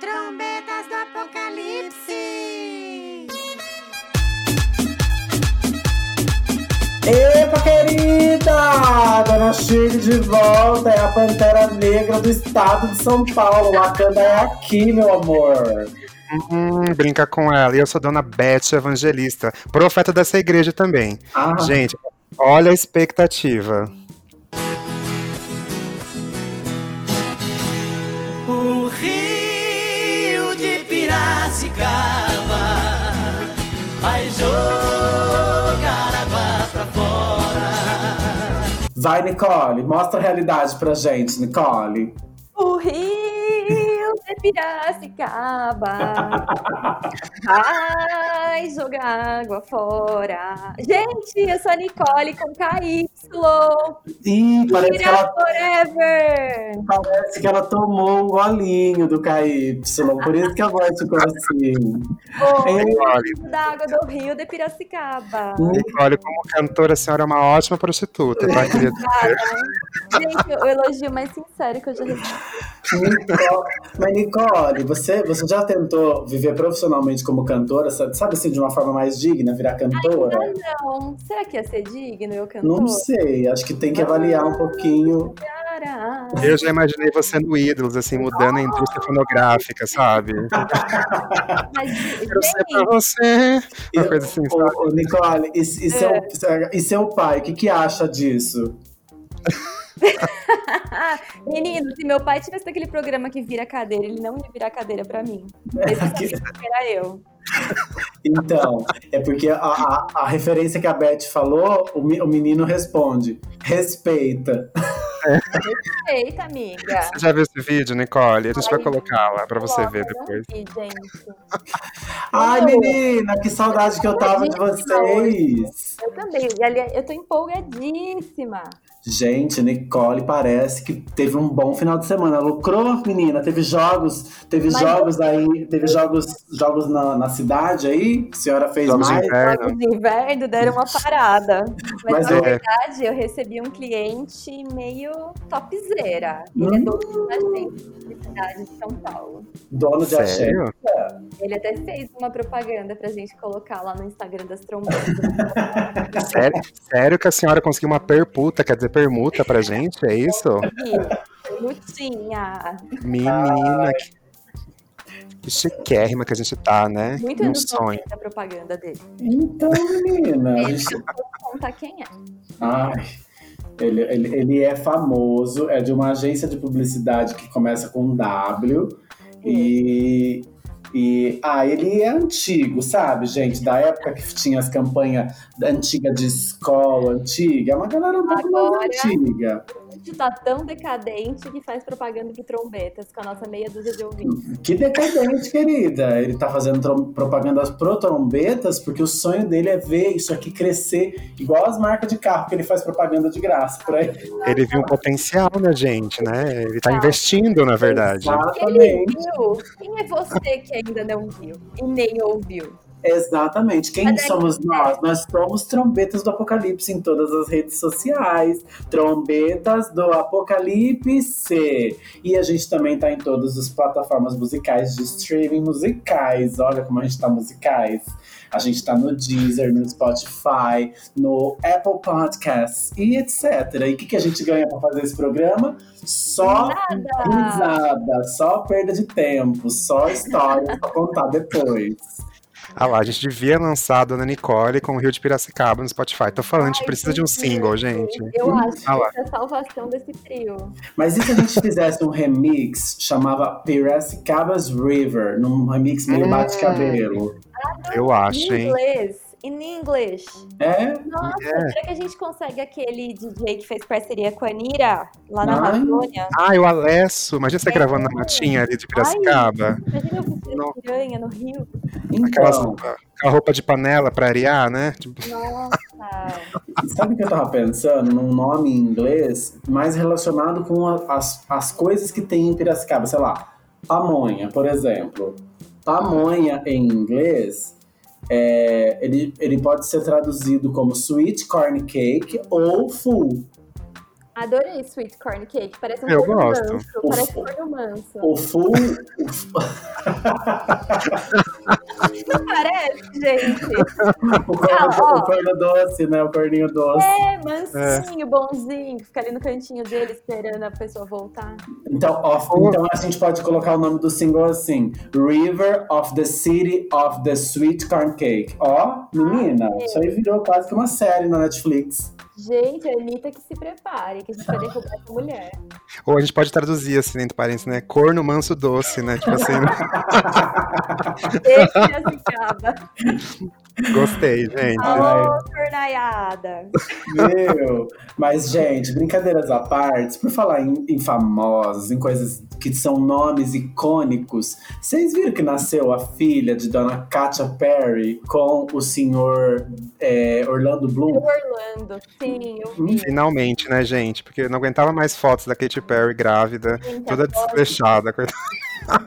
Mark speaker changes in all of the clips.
Speaker 1: Trombetas do Apocalipse!
Speaker 2: Epa, querida! Dona Chile de volta, é a Pantera Negra do estado de São Paulo. Wakanda é aqui, meu amor.
Speaker 3: Hum, brinca com ela. E eu sou Dona Beth Evangelista, profeta dessa igreja também.
Speaker 2: Ah,
Speaker 3: Gente, olha a expectativa.
Speaker 4: Vai,
Speaker 2: Nicole, mostra a realidade pra gente, Nicole.
Speaker 5: O Rio de Piracicaba vai jogar água fora. Gente, eu sou a Nicole com KY.
Speaker 2: Ih, parece que,
Speaker 5: Vira
Speaker 2: ela,
Speaker 5: forever.
Speaker 2: parece que ela tomou um golinho do KY, por isso que a voz ficou assim.
Speaker 5: Oi,
Speaker 3: Nicole,
Speaker 5: da água do Rio de Piracicaba.
Speaker 3: Nicole, como cantora, a senhora é uma ótima prostituta, tá, querida?
Speaker 5: Gente, o elogio mais sincero que eu já recebi.
Speaker 2: Nicole, mas Nicole, você, você já tentou viver profissionalmente como cantora, sabe, assim, de uma forma mais digna, virar cantora?
Speaker 5: Ainda não. Será que ia ser digno eu cantor?
Speaker 2: Não sei, acho que tem que avaliar um pouquinho.
Speaker 5: Cara.
Speaker 3: Eu já imaginei você no Ídolos, assim, mudando a indústria fonográfica, sabe?
Speaker 5: Mas,
Speaker 3: Quero ser pra você. Uma coisa assim?
Speaker 2: Ô, ô, Nicole, e, e, seu, e seu pai, o que, que acha disso?
Speaker 5: menino, se meu pai tivesse aquele programa que vira cadeira, ele não ia virar cadeira pra mim. Que era eu.
Speaker 2: Então, é porque a, a, a referência que a Beth falou, o, o menino responde: respeita.
Speaker 5: Eita, amiga.
Speaker 3: Você já viu esse vídeo, Nicole? A gente vai
Speaker 5: Ai,
Speaker 3: colocar lá pra você ver depois.
Speaker 5: vi, gente.
Speaker 2: Ai, menina, que saudade que eu tava de vocês.
Speaker 5: Eu também. E, aliás, eu tô empolgadíssima.
Speaker 2: Gente, Nicole parece que teve um bom final de semana. Lucrou, menina. Teve jogos, teve
Speaker 5: Mas
Speaker 2: jogos aí, teve jogos, jogos na, na cidade aí. A senhora fez
Speaker 3: Jogos de
Speaker 2: mais.
Speaker 3: inverno.
Speaker 5: Jogos de inverno deram uma parada. Mas,
Speaker 2: Mas
Speaker 5: na
Speaker 2: eu-
Speaker 5: verdade, eu recebi um cliente meio topzera. Ele é
Speaker 2: Hum.
Speaker 5: dono da agência de publicidade de São Paulo.
Speaker 2: Dono de axé.
Speaker 3: Sério?
Speaker 5: Ele até fez uma propaganda pra gente colocar lá no Instagram das trombetas.
Speaker 3: Sério? Sério que a senhora conseguiu uma perputa, quer dizer, permuta pra gente? É isso?
Speaker 5: Ih, Lutinha.
Speaker 3: Menina, que, que chiquérrima que a gente tá, né?
Speaker 5: Muito anos
Speaker 3: sonho.
Speaker 5: 90 a propaganda dele.
Speaker 2: Então, menina. a
Speaker 5: Ele
Speaker 2: gente-
Speaker 5: contar quem é.
Speaker 2: Ai, ele, ele, ele é famoso, é de uma agência de publicidade que começa com W. E, e ah, ele é antigo, sabe, gente? Da época que tinha as campanhas antigas de escola, antiga. É uma galera um pouco mais antiga.
Speaker 5: A gente tá tão decadente que faz propaganda de trombetas com a nossa meia dúzia de ouvintes.
Speaker 2: Que decadente, querida. Ele tá fazendo propagandas pro trombetas porque o sonho dele é ver isso aqui crescer igual as marcas de carro que ele faz propaganda de graça por aí.
Speaker 3: Ele viu um potencial na gente, né? Ele tá investindo, na verdade.
Speaker 5: Ele
Speaker 2: Exatamente.
Speaker 5: viu? Quem é você que ainda não viu e nem ouviu?
Speaker 2: Exatamente. Quem
Speaker 5: Mas é
Speaker 2: somos
Speaker 5: que-
Speaker 2: nós? Nós somos trombetas do Apocalipse em todas as redes sociais. Trombetas do Apocalipse. E a gente também tá em todas as plataformas musicais de streaming musicais. Olha como a gente tá musicais. A gente tá no Deezer, no Spotify, no Apple Podcasts e etc. E o que, que a gente ganha pra fazer esse programa? Só risada, só perda de tempo, só histórias pra contar depois.
Speaker 3: Ah lá, a gente devia lançar a Dona Nicole com o Rio de Piracicaba no Spotify. Tô falando, a gente precisa de um single, gente.
Speaker 5: Eu acho que
Speaker 3: Ah lá.
Speaker 5: essa é a salvação desse trio.
Speaker 2: Mas e se a gente fizesse um remix chamava Piracicabas River, num remix meio
Speaker 3: Hum.
Speaker 2: bate-cabelo?
Speaker 3: Eu acho,
Speaker 5: Em
Speaker 3: hein?
Speaker 5: inglês. In English.
Speaker 2: É?
Speaker 5: Nossa,
Speaker 3: É.
Speaker 5: será que a gente consegue aquele DJ que fez parceria com a Anira lá na
Speaker 2: Ai.
Speaker 5: Amazônia?
Speaker 3: Ah, o Alesso. Imagina você gravando na matinha ali de Piracicaba.
Speaker 5: Imagina eu piranha no Rio.
Speaker 3: Aquelas,
Speaker 2: Então,
Speaker 3: aquela roupa de panela pra arear, né? Tipo,
Speaker 5: Nossa.
Speaker 2: sabe o que eu tava pensando? Num nome em inglês mais relacionado com a- as, as coisas que tem em Piracicaba. Sei lá, pamonha, por exemplo. Pamonha em inglês, é, ele, ele pode ser traduzido como sweet corn cake ou full.
Speaker 5: Adorei Sweet Corn Cake. Parece um
Speaker 3: Eu
Speaker 5: corno
Speaker 3: gosto.
Speaker 5: manso.
Speaker 2: O
Speaker 5: Parece corno manso.
Speaker 2: O full. o
Speaker 5: Não parece, gente?
Speaker 2: o, corno,
Speaker 5: Ah,
Speaker 2: o corno doce, né? O corninho doce.
Speaker 5: É, mansinho, bonzinho. Fica ali no cantinho dele esperando a pessoa voltar.
Speaker 2: Então, off- então a gente pode colocar o nome do single assim: River of the City of the Sweet Corn Cake. Ó, menina, isso aí virou quase que uma série na Netflix.
Speaker 5: Gente, a Anitta que se prepare, que a gente vai derrubar essa mulher.
Speaker 3: Ou a gente pode traduzir assim, entre parênteses, né? Corno manso doce, né? Tipo assim,
Speaker 5: Esse já se acaba.
Speaker 3: Gostei, gente.
Speaker 5: Alô, cornaiada.
Speaker 2: Meu! Mas, gente, brincadeiras à parte, por falar em, em famosos, em coisas que são nomes icônicos, vocês viram que nasceu a filha de Dona Katia Perry com o senhor é, Orlando Bloom?
Speaker 5: Orlando, sim, eu vi.
Speaker 3: Finalmente, né, gente? Porque eu não aguentava mais fotos da Katy Perry grávida,
Speaker 5: Gente,
Speaker 3: toda
Speaker 5: agora-
Speaker 3: coitada.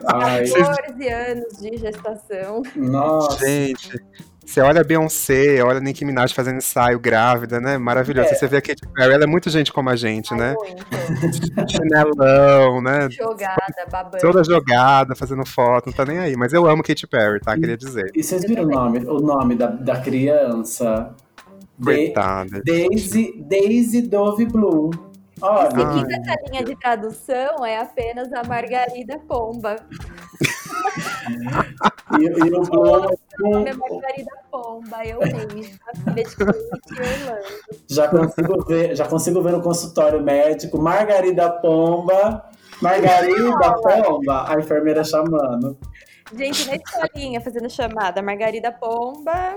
Speaker 2: Ai,
Speaker 5: 14 anos de gestação.
Speaker 2: nossa!
Speaker 3: Gente, você olha a Beyoncé, olha a Nicki Minaj fazendo ensaio grávida, né? Maravilhoso.
Speaker 2: É.
Speaker 3: Você vê a Katy Perry, ela é muito gente como a gente,
Speaker 5: Ai,
Speaker 3: né?
Speaker 5: Muito.
Speaker 3: Chinelão, né?
Speaker 5: Jogada, babando.
Speaker 3: Toda jogada, fazendo foto, não tá nem aí. Mas eu amo Katy Perry, tá? Queria dizer.
Speaker 2: E vocês viram o nome, o nome da, da criança? De,
Speaker 3: Coitada.
Speaker 2: Daisy, Daisy Dove Bloom. Olha,
Speaker 5: Seguindo essa linha de tradução, é apenas a Margarida Pomba.
Speaker 2: E, e Bloom
Speaker 5: O nome é Margarida Pomba, eu Orlando.
Speaker 2: Já consigo ver, já consigo ver no consultório médico Margarida Pomba, Margarida Pomba, a enfermeira chamando.
Speaker 5: Gente, na escolinha, fazendo chamada, Margarida Pomba.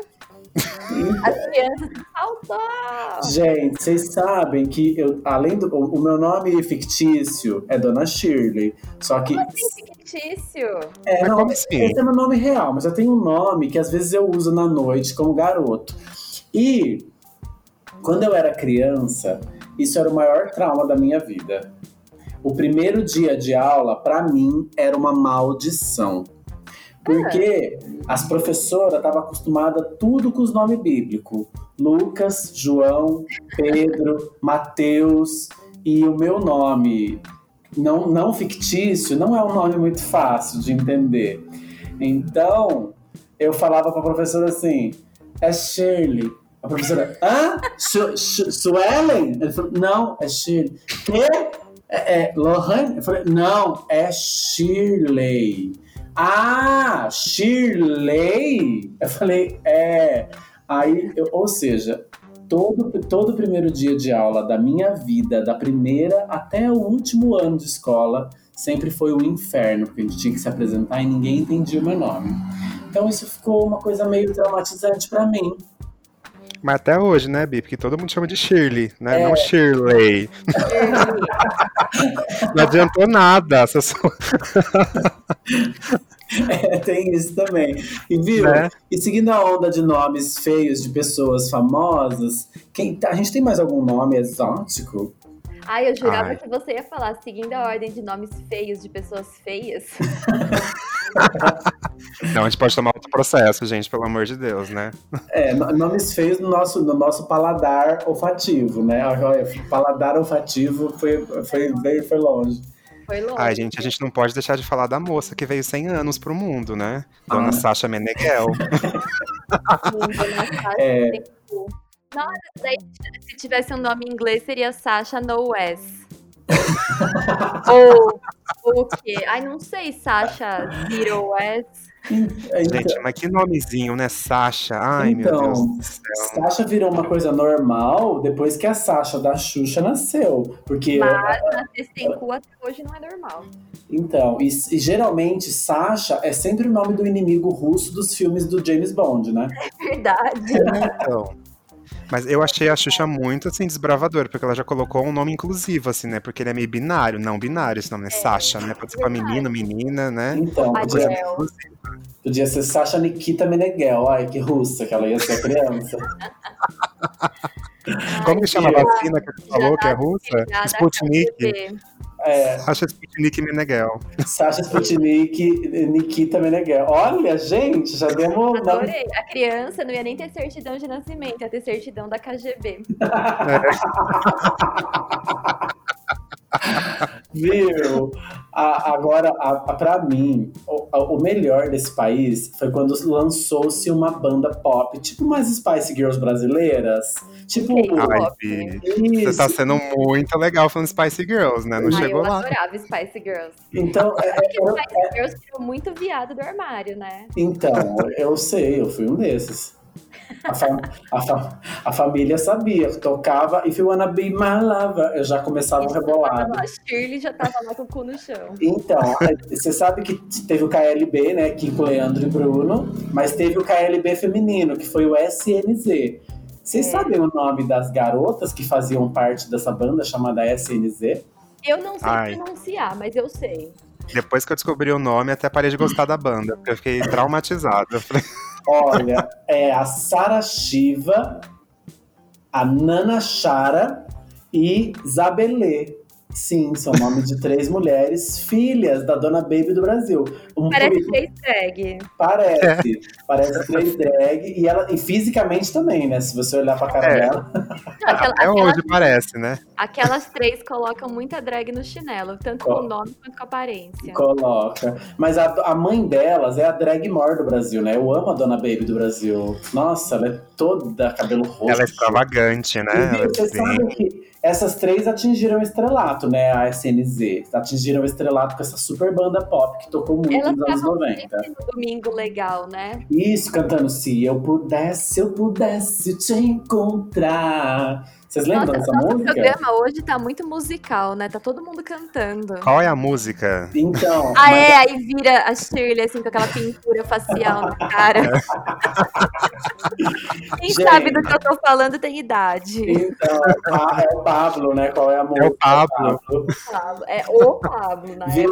Speaker 5: As crianças faltou!
Speaker 2: Gente, vocês sabem que eu, além do o, o meu nome fictício é Dona Shirley, só que
Speaker 5: Tem fictício.
Speaker 2: é,
Speaker 3: Mas
Speaker 2: não,
Speaker 3: como assim?
Speaker 2: esse é meu nome real, mas eu tenho um nome que às vezes eu uso na noite como garoto. E quando eu era criança, isso era o maior trauma da minha vida. O primeiro dia de aula, pra mim, era uma maldição. Porque as professoras estavam acostumadas tudo com os nomes bíblicos. Lucas, João, Pedro, Mateus e o meu nome não, não fictício não é um nome muito fácil de entender. Então, eu falava para a professora assim: é Shirley. A professora, hã? Su Su Suelen? Ele falou, não, é Shirley. Quê? É, é Lohan? Eu falei, não, é Shirley. Ah, Shirley? Eu falei, é. Aí, eu- ou seja, todo, todo primeiro dia de aula da minha vida, da primeira até o último ano de escola, sempre foi um inferno, porque a gente tinha que se apresentar e ninguém entendia o meu nome. Então isso ficou uma coisa meio traumatizante pra mim.
Speaker 3: Mas até hoje, né, Bi? Porque todo mundo chama de Shirley, né?
Speaker 2: É.
Speaker 3: Não Shirley. Não adiantou nada. Essa sua...
Speaker 2: É, tem isso também. E viu?
Speaker 3: Né?
Speaker 2: E seguindo a onda de nomes feios de pessoas famosas, quem, a gente tem mais algum nome exótico?
Speaker 5: Ai, eu jurava
Speaker 3: Ai.
Speaker 5: que você ia falar, seguindo a ordem de nomes feios de pessoas feias.
Speaker 3: Não, a gente pode tomar outro processo, gente, pelo amor de Deus, né?
Speaker 2: É, no- nomes feios no nosso, no nosso paladar olfativo, né? Paladar olfativo foi, foi, veio, foi longe.
Speaker 5: Foi longe.
Speaker 3: Ai, gente, a gente não pode deixar de falar da moça que veio 100 anos pro mundo, né? Dona
Speaker 2: Ah.
Speaker 3: Sasha Meneghel.
Speaker 5: Né? Sasha
Speaker 2: É.
Speaker 5: Nossa, daí, se tivesse um nome em inglês, seria Sasha No S. ou, ou o quê? Ai, não sei, Sasha Zero S.
Speaker 3: Gente, mas que nomezinho, né? Sasha. Ai,
Speaker 2: Então,
Speaker 3: meu Deus do céu.
Speaker 2: Sasha virou uma coisa normal depois que a Sasha da Xuxa nasceu. Porque,
Speaker 5: Mas nascer sem cu até hoje não é normal.
Speaker 2: então, e, e geralmente Sasha é sempre o nome do inimigo russo dos filmes do James Bond, né?
Speaker 5: Verdade.
Speaker 3: Então. Mas eu achei a Xuxa muito, assim, desbravadora, porque ela já colocou um nome inclusivo, assim, né? Porque ele é meio binário, não binário esse nome, né? Sasha, né? Pode ser pra
Speaker 5: verdade.
Speaker 3: menino, menina, né?
Speaker 2: Então, podia, podia ser Sasha Nikita Meneghel. Ai, que russa que ela ia ser criança.
Speaker 3: Como que chama a vacina que você falou, que é russa? Sputnik.
Speaker 2: É,
Speaker 3: Sasha Sputnik Meneghel.
Speaker 2: Sasha Sputnik, Nikita Meneghel. Olha, gente, já demos.
Speaker 5: Adorei. A criança não ia nem ter certidão de nascimento, ia ter certidão da KGB.
Speaker 2: Viu? A- agora, a, a- pra mim, o, a- o melhor desse país foi quando lançou-se uma banda pop, tipo umas Spice Girls brasileiras. Tipo.
Speaker 3: Ai. Bi, você tá sendo muito legal falando Spice Girls, né? Não
Speaker 5: Ai,
Speaker 3: chegou
Speaker 5: eu
Speaker 3: lá.
Speaker 5: adorava Spice Girls.
Speaker 2: Então, é-
Speaker 5: Porque
Speaker 2: é-
Speaker 5: Spice Girls tirou muito viado do armário, né?
Speaker 2: então, eu sei, eu fui um desses. A, fam- a fam- a família sabia, tocava If You Wanna Be My Lover, eu já começava rebolado.
Speaker 5: A Shirley já tava lá com o cu no chão.
Speaker 2: Então, você sabe que teve o KLB, né, que com Leandro e Bruno, mas teve o KLB feminino, que foi o SNZ. Vocês
Speaker 5: É.
Speaker 2: sabem o nome das garotas que faziam parte dessa banda chamada SNZ?
Speaker 5: Eu não sei
Speaker 3: Ai.
Speaker 5: pronunciar, mas eu sei.
Speaker 3: Depois que eu descobri o nome, até parei de gostar da banda, porque eu fiquei traumatizado.
Speaker 2: Olha, é a Sara Shiva, a Nana Chara e Zabelê. Sim, são nomes de três mulheres, filhas da Dona Baby do Brasil. Um
Speaker 5: Parece
Speaker 2: político-
Speaker 5: três drag.
Speaker 2: Parece. Parece três drag. E, ela, e fisicamente também, né? Se você olhar pra cara
Speaker 3: É.
Speaker 2: dela.
Speaker 5: Não, aquela-
Speaker 3: até
Speaker 5: aquelas,
Speaker 3: hoje parece, né?
Speaker 5: aquelas três colocam muita drag no chinelo, tanto com o nome quanto com a aparência.
Speaker 2: Coloca. Mas a, a mãe delas é a drag more do Brasil, né? Eu amo a Dona Baby do Brasil. Nossa, ela é toda cabelo roxo.
Speaker 3: Ela é extravagante, né?
Speaker 2: E,
Speaker 3: Ela,
Speaker 2: Você
Speaker 3: assim,
Speaker 2: sabe que essas três atingiram o estrelato, né? A SNZ. Atingiram o estrelato com essa super banda pop que tocou muito
Speaker 5: Elas
Speaker 2: nos anos
Speaker 5: estavam
Speaker 2: 90.
Speaker 5: sempre no domingo legal, né?
Speaker 2: Isso, cantando Se Eu Pudesse, Se Eu Pudesse Te Encontrar. Vocês lembram
Speaker 5: Nossa,
Speaker 2: dessa
Speaker 5: nosso
Speaker 2: música?
Speaker 5: programa hoje tá muito musical, né? Tá todo mundo cantando.
Speaker 3: Qual é a música?
Speaker 2: Então,
Speaker 5: Ah,
Speaker 2: mas-
Speaker 5: é, aí vira a Shirley, assim, com aquela pintura facial na cara. Quem
Speaker 2: Gente.
Speaker 5: sabe do que eu tô falando tem idade.
Speaker 2: então é o Pablo, né? Qual é a música?
Speaker 3: Pablo.
Speaker 5: Pablo. É o Pablo, né?
Speaker 2: Viu?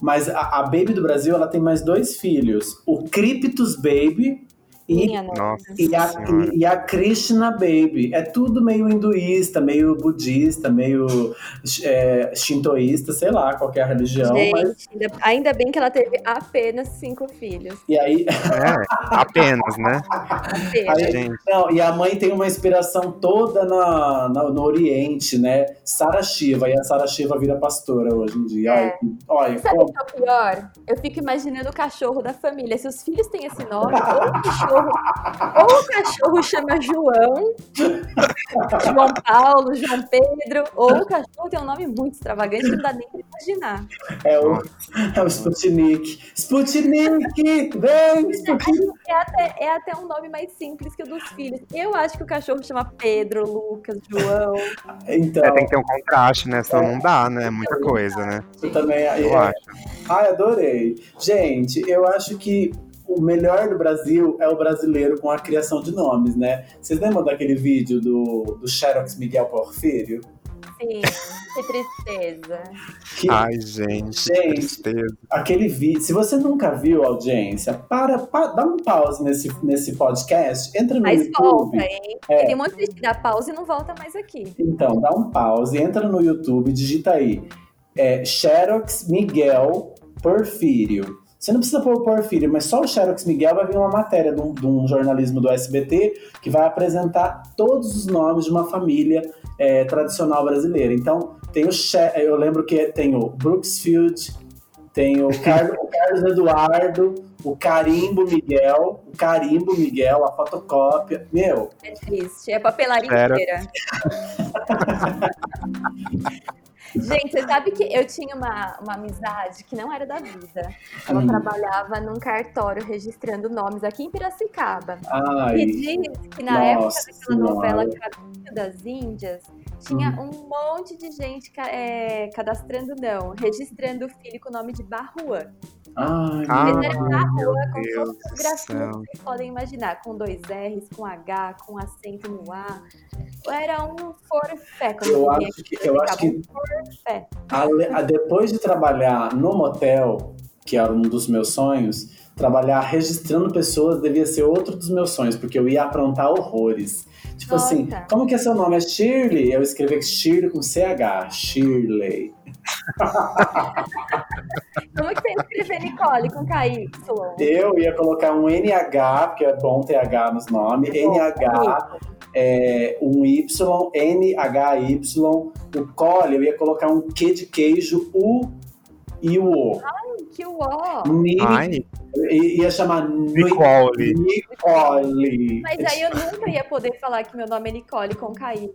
Speaker 2: Mas a, a Baby do Brasil, ela tem mais dois filhos. O Cryptus Baby e.
Speaker 5: Nossa
Speaker 2: E a, e a Krishna Baby. É tudo meio hinduísta, meio budista, meio é, shintoísta, sei lá, qualquer religião. Mas,
Speaker 5: Gente, ainda, ainda bem que ela teve apenas cinco filhos.
Speaker 2: e aí,
Speaker 3: É, apenas, né?
Speaker 5: Apenas.
Speaker 2: Aí-
Speaker 3: Gente,
Speaker 2: não, e a mãe tem uma inspiração toda na, na- no Oriente, né? Sara Shiva, e a Sara Shiva vira pastora hoje em dia.
Speaker 5: É.
Speaker 2: Olha,
Speaker 5: Sabe
Speaker 2: como-
Speaker 5: o que é o pior? Eu fico imaginando o cachorro da família. Se os filhos têm esse nome, ou o cachorro, ou o cachorro chama João, João Paulo, João Pedro, ou o cachorro tem um nome muito extravagante que não dá nem pra imaginar.
Speaker 2: é o, é o Sputnik. Sputnik! Vem, Sputnik!
Speaker 5: É até, é até um nome mais simples que o dos filhos. Eu acho que o cachorro chama Pedro, Lucas, João.
Speaker 2: Então,
Speaker 3: é, tem que ter um contraste, né? Senão não dá, né? Muita coisa, né?
Speaker 2: eu também.
Speaker 3: Eu
Speaker 2: é,
Speaker 3: acho.
Speaker 2: Ai, adorei. Gente, eu acho que o melhor do Brasil é o brasileiro com a criação de nomes, né? Vocês lembram daquele vídeo do, do Xerox Miguel Porfírio?
Speaker 5: Sim, que tristeza.
Speaker 2: Que
Speaker 3: Ai, gente, que
Speaker 2: Gente.
Speaker 3: tristeza.
Speaker 2: aquele vídeo. Se você nunca viu, audiência, para, pa- dá um pause nesse, nesse podcast, entra no
Speaker 5: Mas
Speaker 2: YouTube.
Speaker 5: volta, hein?
Speaker 2: É.
Speaker 5: Tem um monte de gente que dá pausa e não volta mais aqui.
Speaker 2: Então, dá um pause, entra no YouTube, digita aí. É, Xerox Miguel Porfírio. Você não precisa pôr o Porfírio, mas só o Xerox Miguel vai vir uma matéria de um, de um jornalismo do SBT que vai apresentar todos os nomes de uma família é, tradicional brasileira. Então, tem o Xe- eu lembro que tem o Brooksfield, tem o, Carlos, o Carlos Eduardo, o Carimbo Miguel, o Carimbo Miguel, a fotocópia. Meu,
Speaker 5: É triste. É papelaria inteira. Gente, você sabe que eu tinha uma, uma amizade que não era da vida. Ela
Speaker 2: Hum.
Speaker 5: trabalhava num cartório registrando nomes aqui em Piracicaba.
Speaker 2: ai.
Speaker 5: E diz que na época daquela novela. Caminho das Índias, tinha
Speaker 2: Hum.
Speaker 5: um monte de gente é, cadastrando, não, registrando o filho com o nome de Barruan.
Speaker 2: Ai,
Speaker 3: Ah,
Speaker 2: meu
Speaker 5: rua com que vocês podem imaginar, com dois R's, com H, com acento no A. Era um forfé, como
Speaker 2: Eu acho que, eu acho que
Speaker 5: Um
Speaker 2: ale- a- depois de trabalhar no motel, que era um dos meus sonhos, trabalhar registrando pessoas devia ser outro dos meus sonhos, porque eu ia aprontar horrores. Tipo
Speaker 5: Nossa.
Speaker 2: assim, como que é seu nome? É Shirley? Eu escrevi Shirley com CH. Shirley.
Speaker 5: Como que você ia escrever Nicole com KY?
Speaker 2: Eu ia colocar um NH, porque é bom ter H nos nomes. NH, é, um Y, NHY. O Cole, eu ia colocar um Q de queijo, U e o O.
Speaker 5: Que uó!
Speaker 2: Ni-
Speaker 3: Ai,
Speaker 2: i- ia chamar Ni-
Speaker 3: Nicole.
Speaker 2: Nicole.
Speaker 5: Mas aí eu nunca ia poder falar que meu nome é Nicole com KY.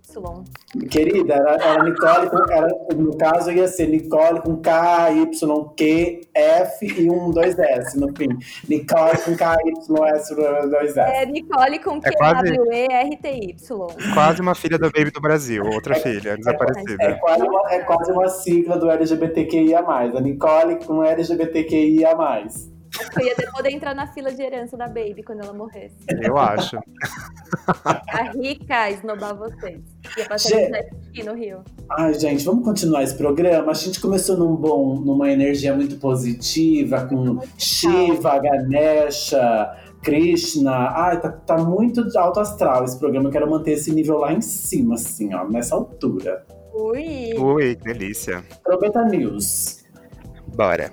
Speaker 2: Querida, era, era Nicole, com, era, no caso ia ser Nicole com K, Y, Q, F e um, dois S no fim. Nicole com K, Y, S, dois S.
Speaker 5: É Nicole com
Speaker 3: É quase-
Speaker 5: Q-W-E-R-T-Y.
Speaker 3: Quase uma filha da Baby do Brasil, outra filha,
Speaker 2: É
Speaker 3: desaparecida.
Speaker 2: quase, uma, é quase uma sigla do LGBTQIA+. A Nicole com LGBTQIA+.
Speaker 5: Eu ia poder entrar na fila de herança da Baby quando ela morresse.
Speaker 3: Eu acho.
Speaker 5: A rica esnobar vocês. Ia passar
Speaker 2: Gente.
Speaker 5: aqui no Rio.
Speaker 2: Ai, gente, vamos continuar esse programa. A gente começou num bom, numa energia muito positiva, com Shiva, Ganesha, Krishna. Ai, tá, tá muito alto astral esse programa. Eu quero manter esse nível lá em cima, assim, ó, nessa altura.
Speaker 5: Ui!
Speaker 3: Ui, que delícia.
Speaker 2: Trombeta News.
Speaker 3: Bora.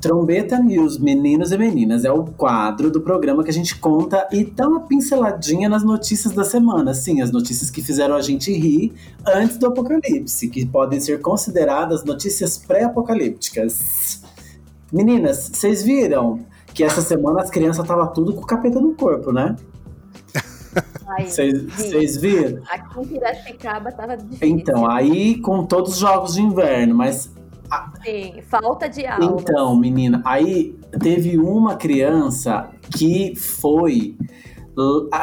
Speaker 2: Trombeta News, meninos e meninas, é o quadro do programa que a gente conta e dá uma pinceladinha nas notícias da semana. Sim, as notícias que fizeram a gente rir antes do apocalipse, que podem ser consideradas notícias pré-apocalípticas. Meninas, vocês viram que essa semana as crianças estavam tudo com o capeta no corpo, né? Vocês viram?
Speaker 5: Aqui em Piracicaba tava difícil.
Speaker 2: Então, aí com todos os jogos de inverno, mas
Speaker 5: Sim, falta de aula.
Speaker 2: Então, menina, aí teve uma criança que foi.